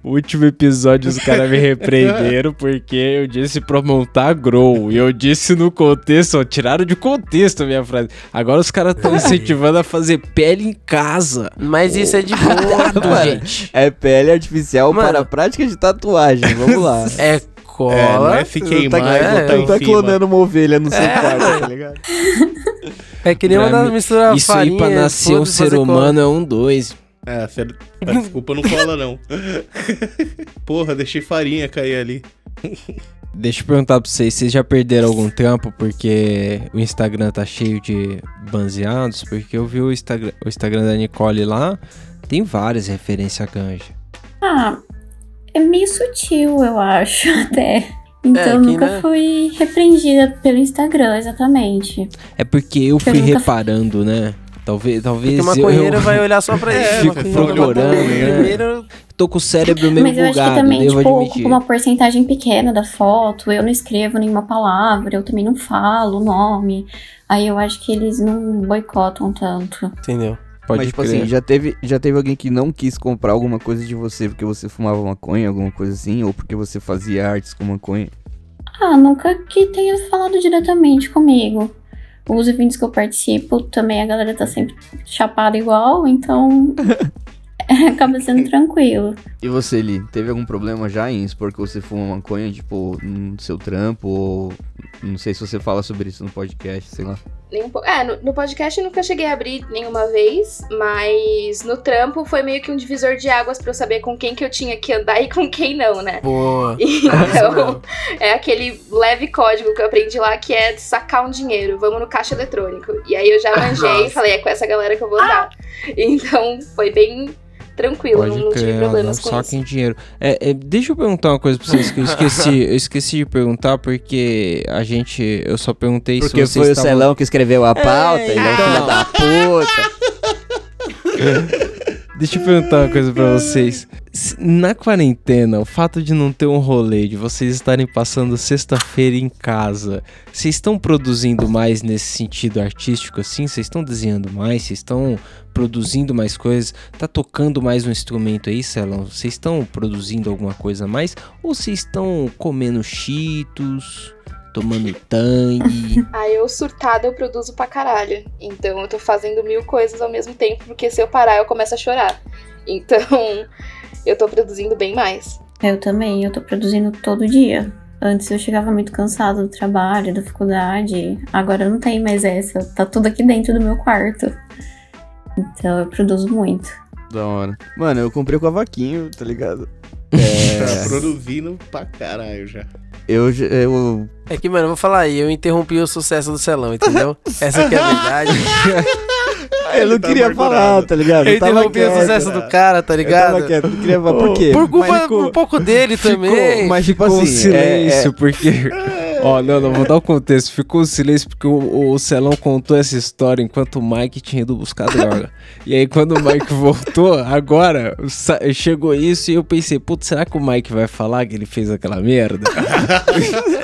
O último episódio os caras me repreenderam porque eu disse pra montar grow. E eu disse no contexto, ó, tiraram de contexto a minha frase. Agora os caras estão [LAUGHS] incentivando a fazer pele em casa. Mas isso é de boa, gente. É pele artificial Mano. para a prática de tatuagem. Vamos lá. É [LAUGHS] cola. É, não é se Você queimar não tá, e é, botar em tá cima. clonando uma ovelha no seu É, quarto, tá ligado? É que nem Pra mim, misturar Isso farinha. aí pra nascer um ser fazer cola. humano é um dois. É, a desculpa não cola, não. [LAUGHS] Porra, deixei farinha cair ali. Deixa eu perguntar pra vocês, vocês já perderam algum tempo porque o Instagram tá cheio de banzeados? Porque eu vi o Instagram, o Instagram da Nicole lá, tem várias referências a ganja. Ah, é meio sutil, eu acho, [LAUGHS] até. Então, É, eu nunca né? fui repreendida pelo Instagram, exatamente. É porque eu Eu fui nunca- reparando, né? Talvez, talvez Porque eu, maconheiro eu vai olhar só pra É, fica Maconheiro procurando, né? Primeiro, tô com o cérebro meio Mas eu acho que bugado, também, devo tipo, admitir. uma porcentagem pequena da foto. Eu não escrevo nenhuma palavra, eu também não falo o nome. Aí eu acho que eles não boicotam tanto. entendeu? Pode Mas, tipo crer. assim, já teve, já teve alguém que não quis comprar alguma coisa de você porque você fumava maconha, alguma coisa assim, ou porque você fazia artes com maconha? Ah, nunca que tenha falado diretamente comigo. Os eventos que eu participo, também a galera tá sempre chapada igual, então [LAUGHS] acaba sendo [LAUGHS] tranquilo. E você, Li, teve algum problema já em expor que você fuma maconha, tipo, no seu trampo, ou não sei se você fala sobre isso no podcast, sei lá. Nem um pouco. É, no, no podcast eu nunca cheguei a abrir nenhuma vez, mas no trampo foi meio que um divisor de águas pra eu saber com quem que eu tinha que andar [LAUGHS] e com quem não, né? Boa. [LAUGHS] Então, é aquele leve código que eu aprendi lá que é de sacar um dinheiro, vamos no caixa eletrônico. E aí eu já manjei e falei, é com essa galera que eu vou andar. Então foi bem tranquilo, Pode não, não tive problemas não com isso. saquem dinheiro. É, é, deixa eu perguntar uma coisa pra vocês que eu esqueci. [LAUGHS] eu esqueci de perguntar porque a gente. Eu só perguntei Porque se vocês foi o estavam- Celão que escreveu a pauta, ele é filho da puta. [LAUGHS] Deixa eu perguntar uma coisa pra vocês. Na quarentena, o fato de não ter um rolê, de vocês estarem passando sexta-feira em casa, vocês estão produzindo mais nesse sentido artístico assim? Vocês estão desenhando mais? Vocês estão produzindo mais coisas? Tá tocando mais um instrumento aí, Celão? Vocês estão produzindo alguma coisa a mais? Ou vocês estão comendo cheetos, tomando tangue? [LAUGHS] Aí eu surtada, eu produzo pra caralho. Então eu tô fazendo mil coisas ao mesmo tempo, porque se eu parar eu começo a chorar. Então [LAUGHS] eu tô produzindo bem mais. Eu também, eu tô produzindo todo dia. Antes eu chegava muito cansada do trabalho, da faculdade. Agora não tem mais essa. Tá tudo aqui dentro do meu quarto. Então eu produzo muito. Da hora. Mano, eu comprei com a vaquinho, tá ligado? Tá É, produzindo pra caralho já. eu, já- eu, É que, mano, eu vou falar aí, eu interrompi o sucesso do Celão, entendeu? Essa que é a verdade. [LAUGHS] eu não Ele tá queria amargurado. falar, tá ligado? Eu interrompi o sucesso do cara, tá Eu ligado? tava quieto, não queria falar. Por quê? Por culpa, ficou- por um pouco dele ficou- também. Mas tipo Ficou um assim, é- silêncio, porque. Ó, não, não, vou dar o contexto. Ficou um silêncio porque o, o Celão contou essa história enquanto o Mike tinha ido buscar droga. e aí, quando o Mike [LAUGHS] voltou, agora chegou isso e eu pensei, putz, será que o Mike vai falar que ele fez aquela merda? [LAUGHS]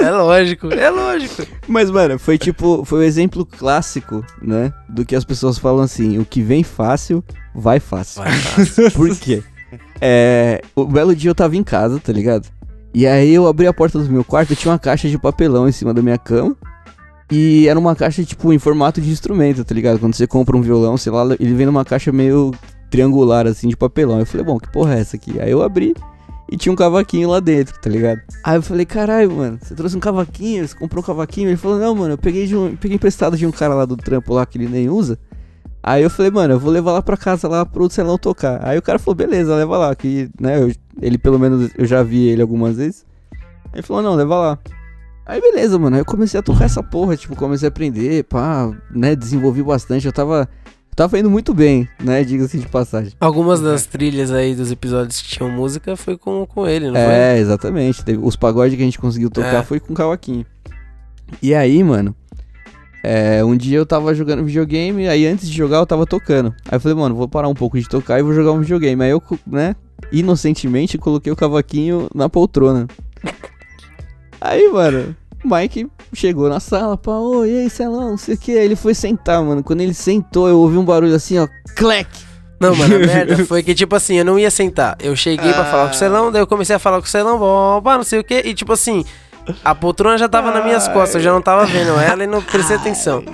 É lógico, é lógico. Mas, mano, foi tipo, foi o exemplo clássico, né? Do que as pessoas falam assim: o que vem fácil, vai fácil. [LAUGHS] Por quê? É, o belo dia eu tava em casa, tá ligado? E aí eu abri a porta do meu quarto tinha uma caixa de papelão em cima da minha cama. E era uma caixa, tipo, em formato de instrumento, tá ligado? Quando você compra um violão, sei lá, ele vem numa caixa meio triangular, assim, de papelão. Eu falei, bom, que porra é essa aqui? Aí eu abri e tinha um cavaquinho lá dentro, tá ligado? Aí eu falei, caralho, mano, você trouxe um cavaquinho, você comprou um cavaquinho? Ele falou, não, mano, eu peguei, de um, peguei emprestado de um cara lá do trampo lá que ele nem usa. Aí eu falei, mano, eu vou levar lá pra casa lá pro Celão tocar. Aí o cara falou, beleza, leva lá, que, né, eu- ele pelo menos, eu já vi ele algumas vezes. Ele falou, não, leva lá. Aí beleza, mano, aí eu comecei a tocar essa porra, tipo, comecei a aprender, pá, né, desenvolvi bastante, eu tava, tava indo muito bem, né, diga-se de passagem. Algumas das trilhas aí dos episódios que tinham música foi com, com ele, não É, exatamente. Teve- os pagodes que a gente conseguiu tocar É. foi com cavaquinho. E aí, mano, é, um dia eu tava jogando videogame, aí antes de jogar eu tava tocando. Aí eu falei, mano, vou parar um pouco de tocar e vou jogar um videogame. Aí eu, né, inocentemente coloquei o cavaquinho na poltrona. Aí, mano, o Mike chegou na sala, pá, ô, e aí, Celão, não sei o que. Aí ele foi sentar, mano. Quando ele sentou, eu ouvi um barulho assim, ó, foi? Não, mano, a [LAUGHS] merda foi que, tipo assim, eu não ia sentar. Eu cheguei pra falar com o Celão, daí eu comecei a falar com o Celão, pá, não sei o que, e tipo assim, a poltrona já tava nas minhas costas, eu já não tava vendo ela e não prestei atenção.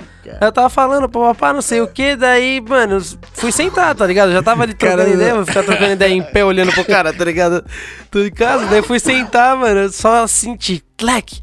Eu tava falando, pô, papá, não sei o que, daí, mano, fui sentar, tá ligado? Eu já tava ali trocando Caramba. ideia, vou ficar trocando ideia em pé, olhando pro cara, tá ligado? Tô em casa, daí fui sentar, mano, só senti, clac.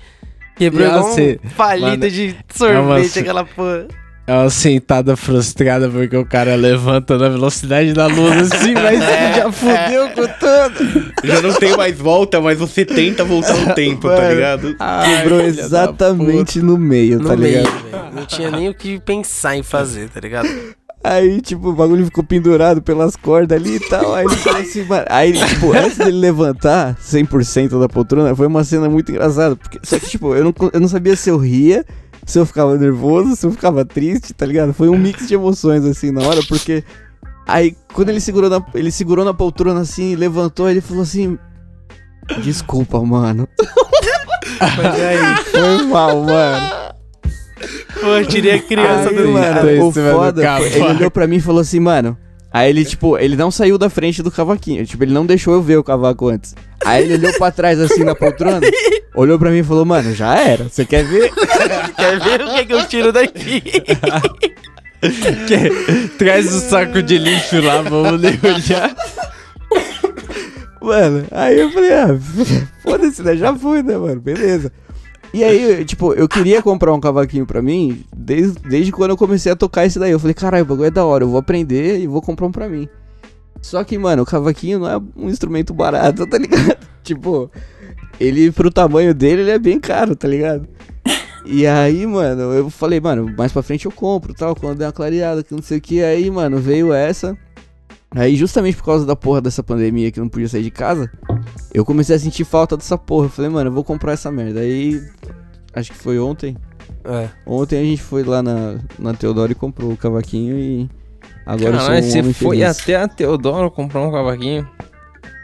Quebrou igual um palito mano, de sorvete, uma- aquela porra. É uma sentada frustrada porque o cara levanta na velocidade da luz assim, mas [LAUGHS] já fudeu com tudo. Já não tem mais volta, mas você tenta voltar no tempo, tá Mano. ligado? Quebrou exatamente no meio, No tá meio, ligado? velho. Não tinha nem o que pensar em fazer, tá ligado? Aí, tipo, o bagulho ficou pendurado pelas cordas ali e tal. Aí ele falou assim, mano. Aí, tipo, antes dele levantar 100% da poltrona, foi uma cena muito engraçada. Porque, só que, tipo, eu não, eu não sabia se eu ria, se eu ficava nervoso, se eu ficava triste, tá ligado? Foi um mix de emoções, assim, na hora, porque. Aí, quando ele segurou na, ele segurou na poltrona assim, levantou, ele falou assim. Desculpa, mano. [LAUGHS] Mas aí, Foi mal, mano. pô, eu tirei a criança Aí, do mano, o foda, ele olhou pra mim e falou assim, mano. Aí ele, tipo, ele não saiu da frente do cavaquinho. Tipo, ele não deixou eu ver o cavaco antes. Aí ele olhou pra trás, assim, na poltrona, olhou pra mim e falou, mano, já era. Você quer ver? [LAUGHS] Quer ver o que, é que eu tiro daqui? [LAUGHS] Traz o saco de lixo lá, vamos olhar. Mano, aí eu falei, ah, [LAUGHS] foda-se, né? Já fui, né, mano? Beleza. E aí, tipo, eu queria comprar um cavaquinho pra mim desde, desde quando eu comecei a tocar esse daí. Eu falei, caralho, o bagulho é da hora, eu vou aprender e vou comprar um pra mim. Só que, mano, o cavaquinho não é um instrumento barato, tá ligado? [LAUGHS] tipo, ele, pro tamanho dele, ele é bem caro, tá ligado? E aí, mano, eu falei, mano, mais pra frente eu compro, tal, quando der uma clareada, que não sei o que. Aí, mano, veio essa. Aí, justamente por causa da porra dessa pandemia que eu não podia sair de casa, eu comecei a sentir falta dessa porra. Eu falei, mano, eu vou comprar essa merda. Aí, acho que foi ontem. É. Ontem a gente foi lá na, na Teodoro e comprou o cavaquinho e agora eu sou um Caralho, você foi feliz. até a Teodoro comprar um cavaquinho.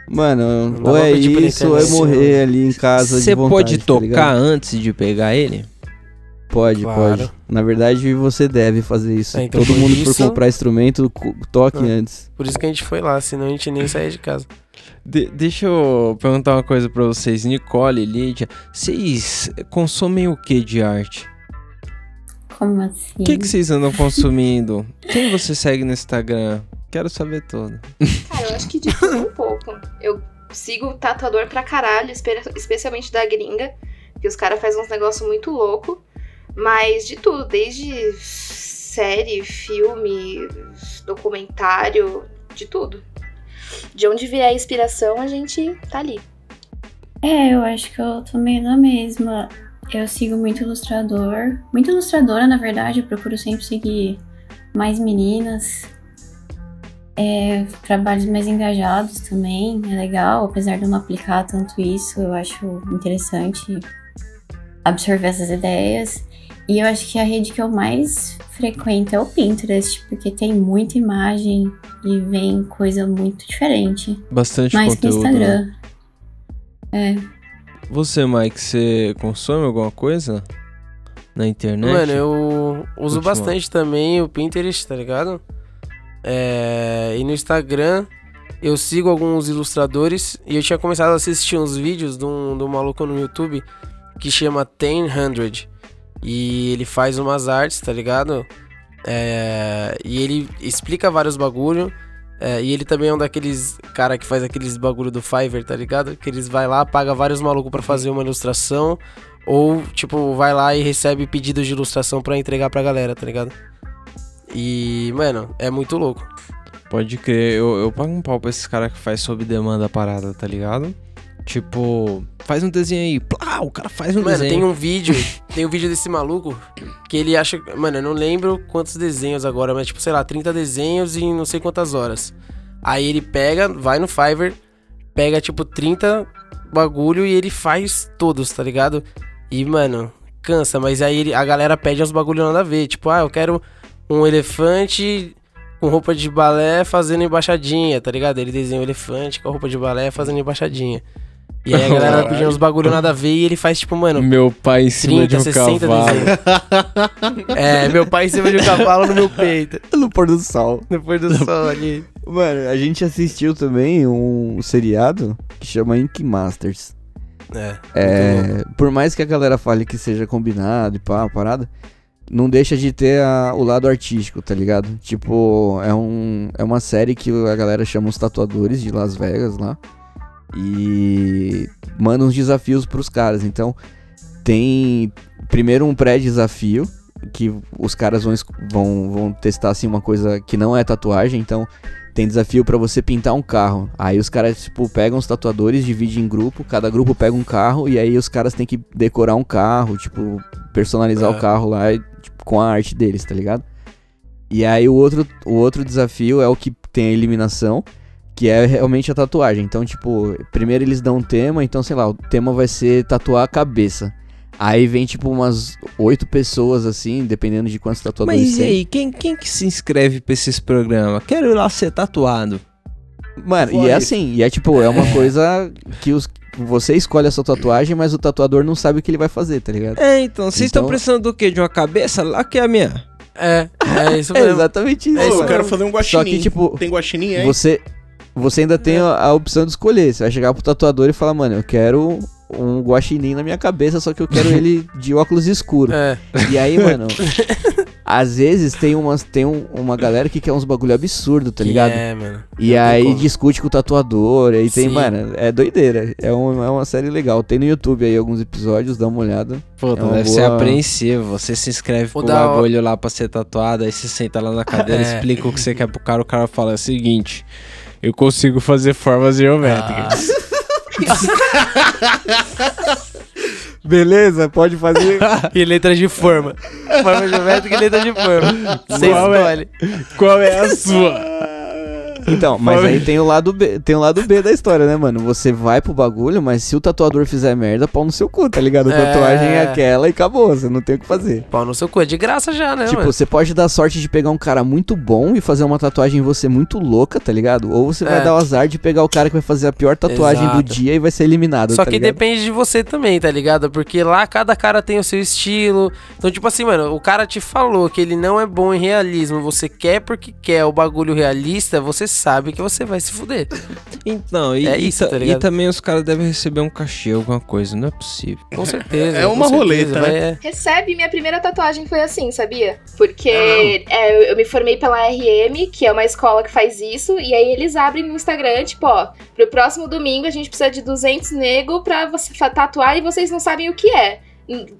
Mano, ou é isso ou é morrer ali em casa de Você pode tá tocar ligado? antes de pegar ele? Pode, Claro. pode. Na verdade, você deve fazer isso. É, então Todo mundo isso- for comprar instrumento, toque Ah. antes. Por isso que a gente foi lá, senão a gente nem saía de casa. De- deixa eu perguntar uma coisa pra vocês, Nicole e Lídia. Vocês consomem o que de arte? Como assim? O que, que vocês andam consumindo? Quem você segue no Instagram? Quero saber tudo. Cara, eu acho que de tudo um pouco. Eu sigo tatuador pra caralho, espe- especialmente da gringa, que os caras fazem uns negócios muito louco. Mas de tudo, desde série, filme, documentário, de tudo. De onde vier a inspiração, a gente tá ali. É, eu acho que eu tô meio na mesma. Eu sigo muito ilustrador. Muito ilustradora, na verdade. Eu procuro sempre seguir mais meninas. É, trabalhos mais engajados também. É legal, apesar de eu não aplicar tanto isso, eu acho interessante. absorver essas ideias. E eu acho que a rede que eu mais frequento é o Pinterest, porque tem muita imagem e vem coisa muito diferente. Bastante Mais que no conteúdo. né? Instagram. É. Você, Mike, você consome alguma coisa na internet? Mano, eu uso Continua. bastante também o Pinterest, tá ligado? É, e no Instagram eu sigo alguns ilustradores e eu tinha começado a assistir uns vídeos de um, de um maluco no YouTube que chama 100. E ele faz umas artes, tá ligado? É, e ele explica vários bagulho. é, e ele também é um daqueles cara que faz aqueles bagulho do Fiverr, tá ligado? Que eles vai lá, paga vários malucos pra fazer uma ilustração. Ou, tipo, vai lá e recebe pedidos de ilustração pra entregar pra galera, tá ligado? E, mano, é muito louco. Pode crer, eu, eu pago um pau pra esses caras que faz sob demanda a parada, tá ligado? Tipo, faz um desenho aí, plá, o cara faz um Mano, desenho. tem um vídeo, [LAUGHS] tem um vídeo desse maluco que ele acha, mano, eu não lembro quantos desenhos agora, mas tipo, sei lá, 30 desenhos em não sei quantas horas. Aí ele pega, vai no Fiverr, pega tipo 30 bagulho e ele faz todos, tá ligado? E, mano, cansa, mas aí ele- a galera pede uns bagulho nada a ver, tipo, ah, eu quero um elefante com roupa de balé fazendo embaixadinha, tá ligado? Ele desenha um elefante com roupa de balé fazendo embaixadinha. E aí a galera Caralho. pedindo uns bagulho nada a ver e ele faz tipo, mano, Meu pai em cima 30, de um 60 cavalo. [LAUGHS] É, meu pai em cima de um cavalo no meu peito. [LAUGHS] No pôr do sol. Depois do sol ali. Mano, a gente assistiu também um seriado que chama Ink Masters. É. É, por mais que a galera fale que seja combinado e pá, parada, não deixa de ter a- o lado artístico, tá ligado? Tipo, é, um, é uma série que a galera chama os tatuadores de Las Vegas lá e manda uns desafios pros caras. Então, tem primeiro um pré-desafio que os caras vão, vão, vão testar assim uma coisa que não é tatuagem, então tem desafio pra você pintar um carro. Aí os caras, tipo, pegam os tatuadores, dividem em grupo, cada grupo pega um carro e aí os caras têm que decorar um carro, tipo, personalizar É. o carro lá tipo, com a arte deles, tá ligado? E aí o outro, o outro desafio é o que tem a eliminação, que é realmente a tatuagem. Então, tipo, primeiro eles dão um tema, então, sei lá, o tema vai ser tatuar a cabeça. Aí vem, tipo, umas oito pessoas, assim, dependendo de quantos tatuadores Mas e tem. aí, quem, quem que se inscreve pra esses programas? Quero ir lá ser tatuado. Mano, e Fora é assim, e é tipo, é uma coisa que os, você escolhe a sua tatuagem, mas o tatuador não sabe o que ele vai fazer, tá ligado? É, então, vocês estão Então- precisando do quê? De uma cabeça? Lá que é a minha. É, é isso [LAUGHS] É mesmo. exatamente isso. É eu quero fazer um Só guaxinim. que, tipo, Tem guaxinim aí? você, você ainda tem a, a opção de escolher. Você vai chegar pro tatuador e falar, mano, eu quero um guaxinim na minha cabeça, só que eu quero ele de óculos escuros. É. E aí, mano, [LAUGHS] às vezes tem, umas, tem um- uma galera que quer uns bagulho absurdo, tá que ligado? É, mano. E Não tem aí discute com o tatuador, aí tem, Sim. mano, é doideira. É, um, é uma série legal. Tem no YouTube aí alguns episódios, dá uma olhada. Pô, É uma deve ser boa- apreensivo. Você se inscreve O pro bagulho lá pra ser tatuado, aí você senta lá na cadeira, [LAUGHS] É. explica o que você quer pro cara, o cara fala o seguinte. Eu consigo fazer formas geométricas. [LAUGHS] Beleza, pode fazer. [LAUGHS] E letra de forma. Forma geométrica e letra de forma. Você Qual é? escolhe. Qual é a sua? Então, mas aí tem o lado B, tem o lado B da história, né, mano? Você vai pro bagulho, mas se o tatuador fizer merda, pau no seu cu, tá ligado? A É. tatuagem é aquela e acabou, você não tem o que fazer. Pau no seu cu. É de graça já, né, tipo, mano? você pode dar sorte de pegar um cara muito bom e fazer uma tatuagem em você muito louca, tá ligado? Ou você vai É. dar o azar de pegar o cara que vai fazer a pior tatuagem do Exato. dia e vai ser eliminado, Só tá que ligado? depende de você também, tá ligado? Porque lá cada cara tem o seu estilo. Então, tipo assim, mano, o cara te falou que ele não é bom em realismo. Você quer porque quer o bagulho realista, você sabe que você vai se fuder. Então, e, É isso, tá e também os caras devem receber um cachê, alguma coisa, não é possível. Com certeza. É uma com certeza, roleta, vai- né? é. Recebe, minha primeira tatuagem foi assim, sabia? Porque é, eu me formei pela RM, que é uma escola que faz isso, e aí eles abrem no Instagram, tipo, ó, pro próximo domingo a gente precisa de 200 nego pra você tatuar e vocês não sabem o que é.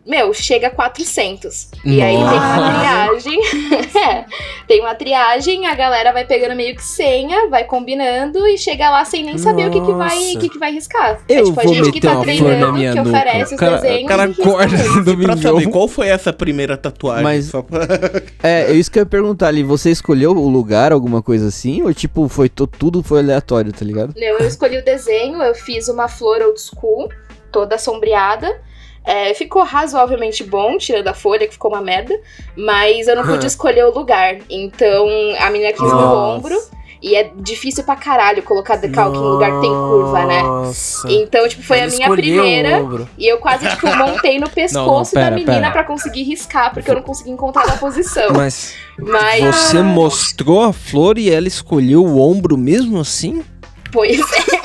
Meu, chega a 400. E aí tem uma triagem. [LAUGHS] é, tem uma triagem, a galera vai pegando meio que senha, vai combinando e chega lá sem nem saber o que, que, vai, Nossa. que, que vai riscar. Eu é tipo a vou gente que tá treinando, que nuca. oferece O os cara, desenhos. o cara e acorda no [LAUGHS] Pra saber, qual foi essa primeira tatuagem? Mas- pra- [LAUGHS] É, é isso que eu ia perguntar ali. Você escolheu o lugar, alguma coisa assim? Ou tipo, foi tudo foi aleatório, tá ligado? Não, eu escolhi o desenho, eu fiz uma flor old school, toda sombreada. É, ficou razoavelmente bom, tirando a folha, que ficou uma merda. Mas eu não pude [LAUGHS] escolher o lugar. Então a menina quis no Nossa. ombro. E é difícil pra caralho colocar decalque em lugar que tem curva, né? Nossa. Então, tipo, foi Ela a minha primeira. E eu quase, tipo, [LAUGHS] montei no pescoço pera, da menina pera. pra conseguir riscar, porque eu não consegui encontrar uma posição. Mas Mas, você mostrou a flor e ela escolheu o ombro mesmo assim? pois é.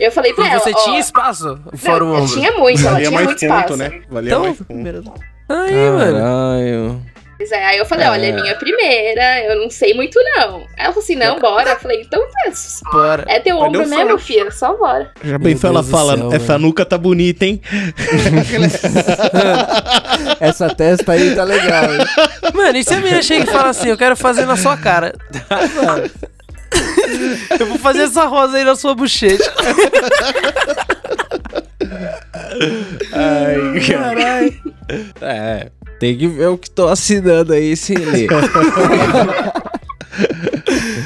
Eu falei pra E ela, você ó, tinha espaço fora o não, eu ombro. tinha muito, ela Valia tinha mais muito ponto, espaço. né? Valia Então, mais ponto. Aí, mano. Pois é, aí eu falei, É. olha, é minha primeira, eu não sei muito não. Aí ela falou assim, não, bora. Eu falei, então é, Bora. é teu ombro mesmo, certo. filha, só bora. Já pensou ela Deus do fala, céu, essa mano. nuca tá bonita, hein? [LAUGHS] Essa testa aí tá legal, hein? [LAUGHS] Mano, e se a menina chega e fala assim, eu quero fazer na sua cara? [LAUGHS] eu vou fazer essa rosa aí na sua bochecha. Ai, caralho. É, tem que ver o que tô assinando aí sem ler. [LAUGHS]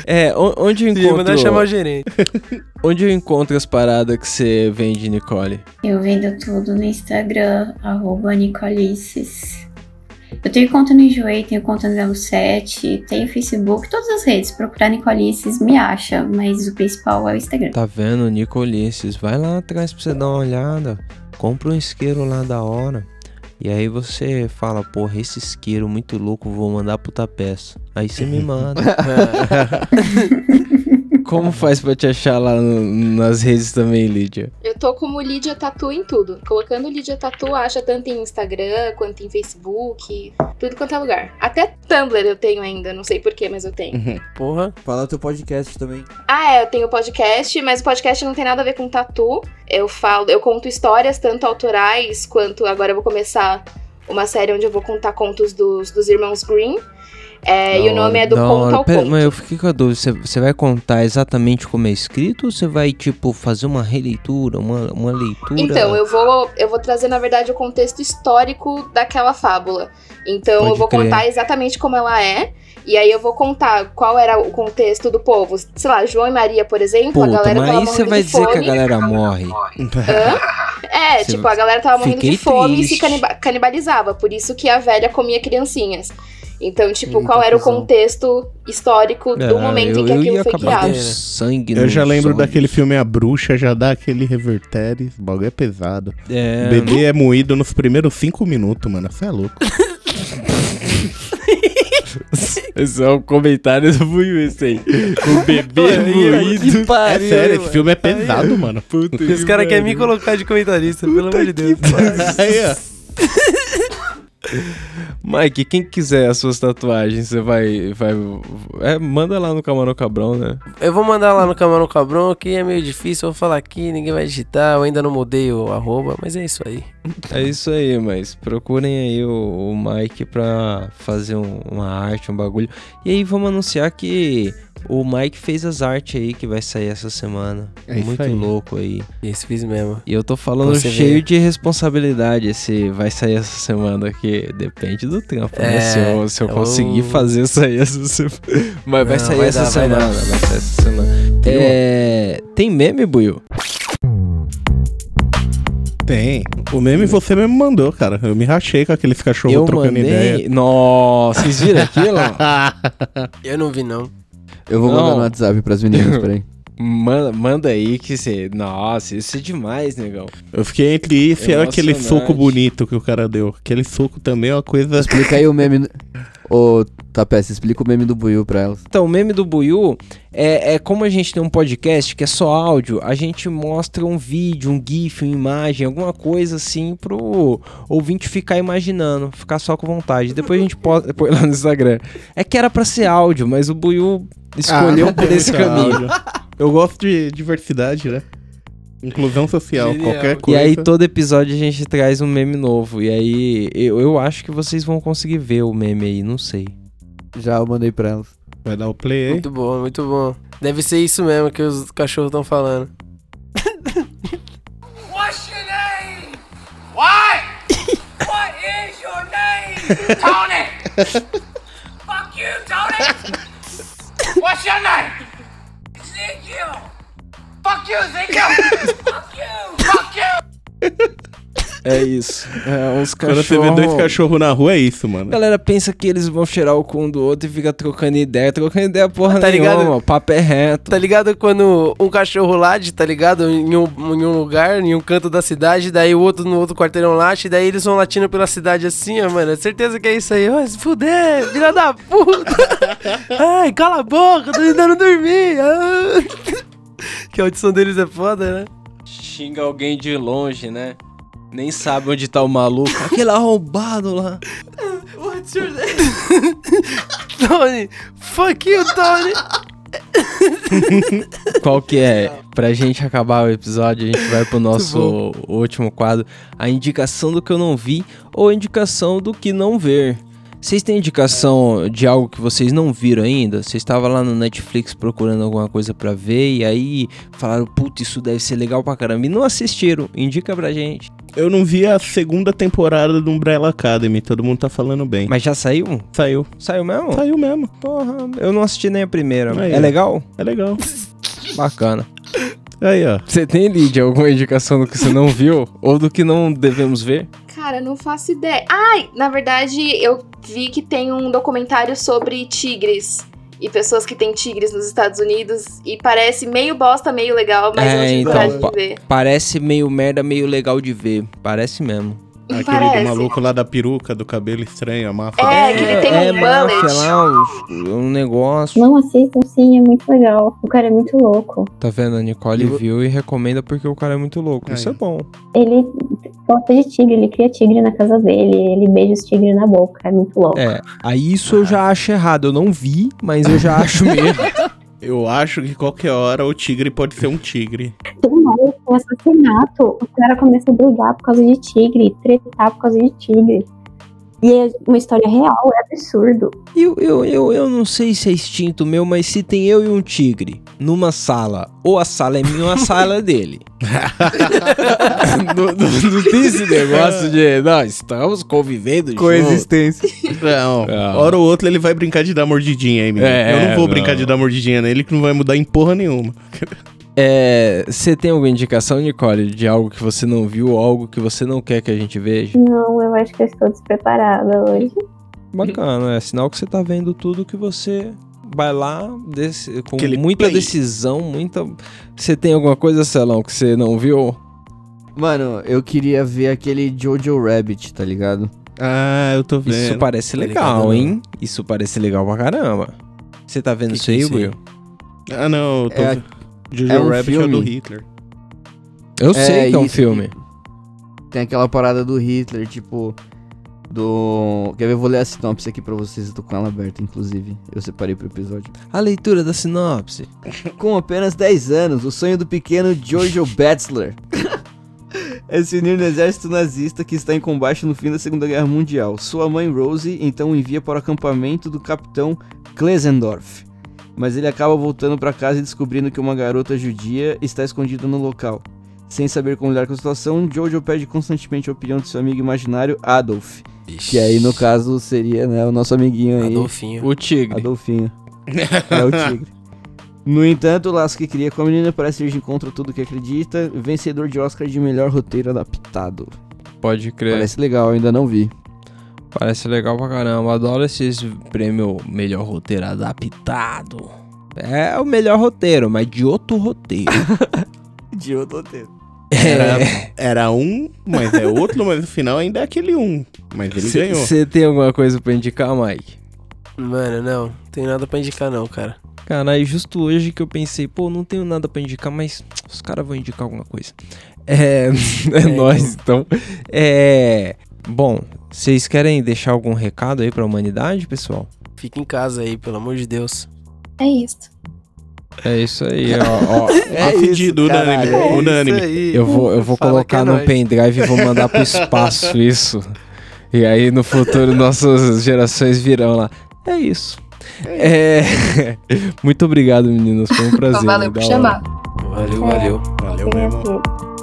é, onde eu Ia mandar encontro, chamar o gerente. [LAUGHS] onde eu encontro as paradas que você vende, Nicole? Eu vendo tudo no Instagram, arroba Nicolices. Eu tenho conta no Enjoei, tenho conta no 07, tenho Facebook, todas as redes. Procurar Nicolices me acha, mas o principal é o Instagram. Tá vendo, Nicolices? Vai lá atrás pra você dar uma olhada. Compra um isqueiro lá da hora. E aí você fala, porra, esse isqueiro muito louco, vou mandar pro Tapeça. Aí você me manda. [LAUGHS] [LAUGHS] Como faz pra te achar lá no- nas redes também, Lídia? Eu tô como Lídia Tatu em tudo. Colocando Lídia Tatu, acha tanto em Instagram, quanto em Facebook, tudo quanto é lugar. Até Tumblr eu tenho ainda, não sei porquê, mas eu tenho. Porra. Fala teu podcast também. Ah, é, eu tenho podcast, mas o podcast não tem nada a ver com tatu. Eu falo, eu conto histórias, tanto autorais quanto agora eu vou começar uma série onde eu vou contar contos dos, dos irmãos Green. É, e o nome é do Conto hora. ao Pera, Conto. Mas eu fiquei com a dúvida, você, vai contar exatamente como é escrito ou você vai, tipo, fazer uma releitura, uma, uma leitura? Então, eu vou, eu vou trazer, na verdade, o contexto histórico daquela fábula. Então, Pode eu vou crer. contar exatamente como ela é. E aí eu vou contar qual era o contexto do povo. Sei lá, João e Maria, por exemplo, a Puta, galera mas tava aí você vai dizer que a fome. galera morre. É, Você- tipo, a galera tava morrendo de fome e se triste. caniba- canibalizava. Por isso que a velha comia criancinhas. Então, tipo, qual era o contexto histórico do Ah, momento eu, em que aquilo foi criado. sangue Eu já lembro olhos. daquele filme A Bruxa, já dá aquele revertério. O bagulho é pesado. É, O bebê é moído nos primeiros cinco minutos, mano. Você é louco. [LAUGHS] Esse é o comentário do Buiu, esse aí. O bebê moído. é sério, esse filme é pesado, mano. Puta Os caras querem me colocar de comentarista, pelo amor de Deus. Aí, ó. [LAUGHS] Mike, quem quiser as suas tatuagens, você vai. vai é, manda lá no Camarão Cabrão, né? Eu vou mandar lá no Camarão Cabrão, que é meio difícil, eu vou falar aqui, ninguém vai digitar, eu ainda não mudei o arroba, mas é isso aí. É isso aí, mas procurem aí o, o Mike pra fazer um- uma arte, um bagulho. E aí vamos anunciar que o Mike fez as artes aí que vai sair essa semana. É isso Muito aí. louco aí. Isso fiz mesmo. E eu tô falando Você cheio vê. de responsabilidade se vai sair essa semana, que depende do trampo, né? É, Se eu, se eu eu- conseguir fazer sair essa [LAUGHS] semana. Mas vai Não, sair vai essa dar, vai semana, dar. vai, sair essa semana. É... Tem meme, Buiu? Tem. O meme você mesmo mandou, cara. Eu me rachei com aqueles cachorros eu trocando mandei... ideia. Nossa, vocês viram aquilo? [LAUGHS] Eu não vi, não. Eu vou Não. mandar no WhatsApp pras meninas, peraí. [LAUGHS] manda, manda aí que você... Nossa, isso é demais, negão. Eu fiquei entre isso e aquele Emocionante. soco bonito que o cara deu. Aquele soco também é uma coisa. Explica aí o meme. Ô, Tapete, explica o meme do Buiu pra elas. Então, o meme do Buiu é, é como a gente tem um podcast que é só áudio, a gente mostra um vídeo, um GIF, uma imagem, alguma coisa assim pro ouvinte ficar imaginando, ficar só com vontade. Depois a gente pô- põe lá no Instagram. É que era pra ser áudio, mas o Buiu escolheu Ah, por esse caminho. áudio. Eu gosto de diversidade, né? Inclusão social, Genial. qualquer E coisa. aí todo episódio a gente traz um meme novo. E aí eu, eu acho que vocês vão conseguir ver o meme aí, não sei. Já eu mandei pra elas. Vai dar o play aí. Muito bom, muito bom. Deve ser isso mesmo que os cachorros estão falando. What's your name? What? what is your name? Tony! [LAUGHS] Fuck you, Tony! What's your name? Ezekiel! Fuck you, Ezekiel! Fuck you! [LAUGHS] Fuck you! [LAUGHS] É isso. É, uns Quando você vê dois cachorros. cachorros na rua, é isso, A mano. galera pensa que eles vão cheirar o cu um do outro e fica trocando ideia. Trocando ideia porra Tá nenhuma, ligado? o papo é reto. Tá ligado quando um cachorro late, tá ligado? Em um, em um lugar, em um canto da cidade, daí o outro no outro quarteirão late, daí eles vão latindo pela cidade assim, ó, mano. Certeza que é isso aí. Ó, se fuder, filha da puta. [LAUGHS] Ai, cala a boca, tô tentando dormir. Ah. [LAUGHS] Que a audição deles é foda, né? Xinga alguém de longe, né? Nem sabe onde tá o maluco. [LAUGHS] Aquele arrombado lá. What's your name? Tony, fuck you, Tony. [LAUGHS] Qual que é? Pra gente acabar o episódio, a gente vai pro nosso último quadro. A indicação do que eu não vi ou a indicação do que não ver. Vocês têm indicação de algo que vocês não viram ainda? Vocês estavam lá no Netflix procurando alguma coisa pra ver e aí falaram, puta, isso deve ser legal pra caramba. E não assistiram. Indica pra gente. Eu não vi a segunda temporada do Umbrella Academy, todo mundo tá falando bem. Mas já saiu? Saiu. Saiu mesmo? Saiu mesmo. Porra, eu não assisti nem a primeira. Aí, é legal? É legal. Bacana. Aí, ó. Você tem, Lídia, alguma indicação do que você não viu? Ou do que não devemos ver? Cara, não faço ideia. Ai, na verdade, eu vi que tem um documentário sobre tigres. E pessoas que têm tigres nos Estados Unidos. E parece meio bosta, meio legal, mas eu não É, tive então, coragem de ver. Parece meio merda, meio legal de ver. Parece mesmo. Aquele Parece. do maluco lá da peruca, do cabelo estranho, a máfia. É, que ele tem é, um bullet. lá, um negócio. Não assistam, sim, é muito legal. O cara é muito louco. Tá vendo? A Nicole E viu e recomenda porque o cara é muito louco. Isso é bom. Ele gosta de tigre, ele cria tigre na casa dele, ele beija os tigres na boca, é muito louco. É, aí isso eu já acho errado. Eu não vi, mas eu já acho [LAUGHS] mesmo. Eu acho que qualquer hora o tigre pode ser um tigre. Tem mais, tem assassinato, o cara começa a brigar por causa de tigre, tretar por causa de tigre. E é uma história real, é absurdo. Eu, eu, eu, eu não sei se é instinto meu, mas se tem eu e um tigre numa sala, ou a sala é minha ou a [LAUGHS] sala é dele. [LAUGHS] não, não- não tem esse negócio de, não, estamos convivendo junto. Coexistência. Não, hora ou outra ele vai brincar de dar mordidinha aí, menino. É, Eu não vou não. brincar de dar mordidinha nele, que não vai mudar em porra nenhuma. É, você tem alguma indicação, Nicole, de algo que você não viu ou algo que você não quer que a gente veja? Não, eu acho que eu estou despreparada hoje. Bacana, é sinal que você tá vendo tudo que você vai lá desse- com Aquele muita play. decisão, muita. Você tem alguma coisa, Celão, que você não viu? Mano, eu queria ver aquele Jojo Rabbit, tá ligado? Ah, eu tô vendo. Isso parece Tá legal, ligado, hein? Isso parece legal pra caramba. Você tá vendo Que isso que é aí, aí? Will? Ah, não, eu tô É- vendo. Jojo é um Rabbit é o do filme. Hitler. Eu sei que é um filme. Tem aquela parada do Hitler, tipo. Do. Quer ver? Eu vou ler a sinopse aqui pra vocês. Eu tô com ela aberta, inclusive. Eu separei pro episódio. A leitura da sinopse. [LAUGHS] Com apenas 10 anos, o sonho do pequeno Jojo Batzler [LAUGHS] é se unir no exército nazista que está em combate no fim da Segunda Guerra Mundial. Sua mãe Rosie então o envia para o acampamento do capitão Klesendorf. Mas ele acaba voltando para casa e descobrindo que uma garota judia está escondida no local. Sem saber como lidar com a situação, Jojo pede constantemente a opinião de seu amigo imaginário Adolf. Que aí, no caso, seria né, o nosso amiguinho aí. Adolfinho. O tigre. Adolfinho. é o tigre. No entanto, o laço que cria com a menina parece ir de encontro a tudo que acredita. Vencedor de Oscar de melhor roteiro adaptado. Pode crer. Parece legal, ainda não vi. Legal pra caramba. Adoro esses prêmio melhor roteiro adaptado. É o melhor roteiro, mas de outro roteiro. [LAUGHS] De outro roteiro. Era, era um, mas é outro, mas no final ainda é aquele um. Mas ele ganhou. Você tem alguma coisa pra indicar, Mike? Mano, não. Tem nada pra indicar, não, cara. Cara, é justo hoje que eu pensei, pô, não tenho nada pra indicar, mas os caras vão indicar alguma coisa. É, [LAUGHS] é, nóis, então. É. Bom, vocês querem deixar algum recado aí pra humanidade, pessoal? Fica em casa aí, pelo amor de Deus. É isso. É isso aí, [LAUGHS] ó. ó. É Decidido, unânime. caralho. unânime. aí. Eu vou, eu vou Fala colocar é no pendrive e vou mandar pro espaço [LAUGHS] isso. E aí no futuro nossas gerações virão lá. É isso. É... [LAUGHS] Muito obrigado, meninos. Foi um prazer. Então, valeu da por chamar. Valeu, valeu. Valeu mesmo.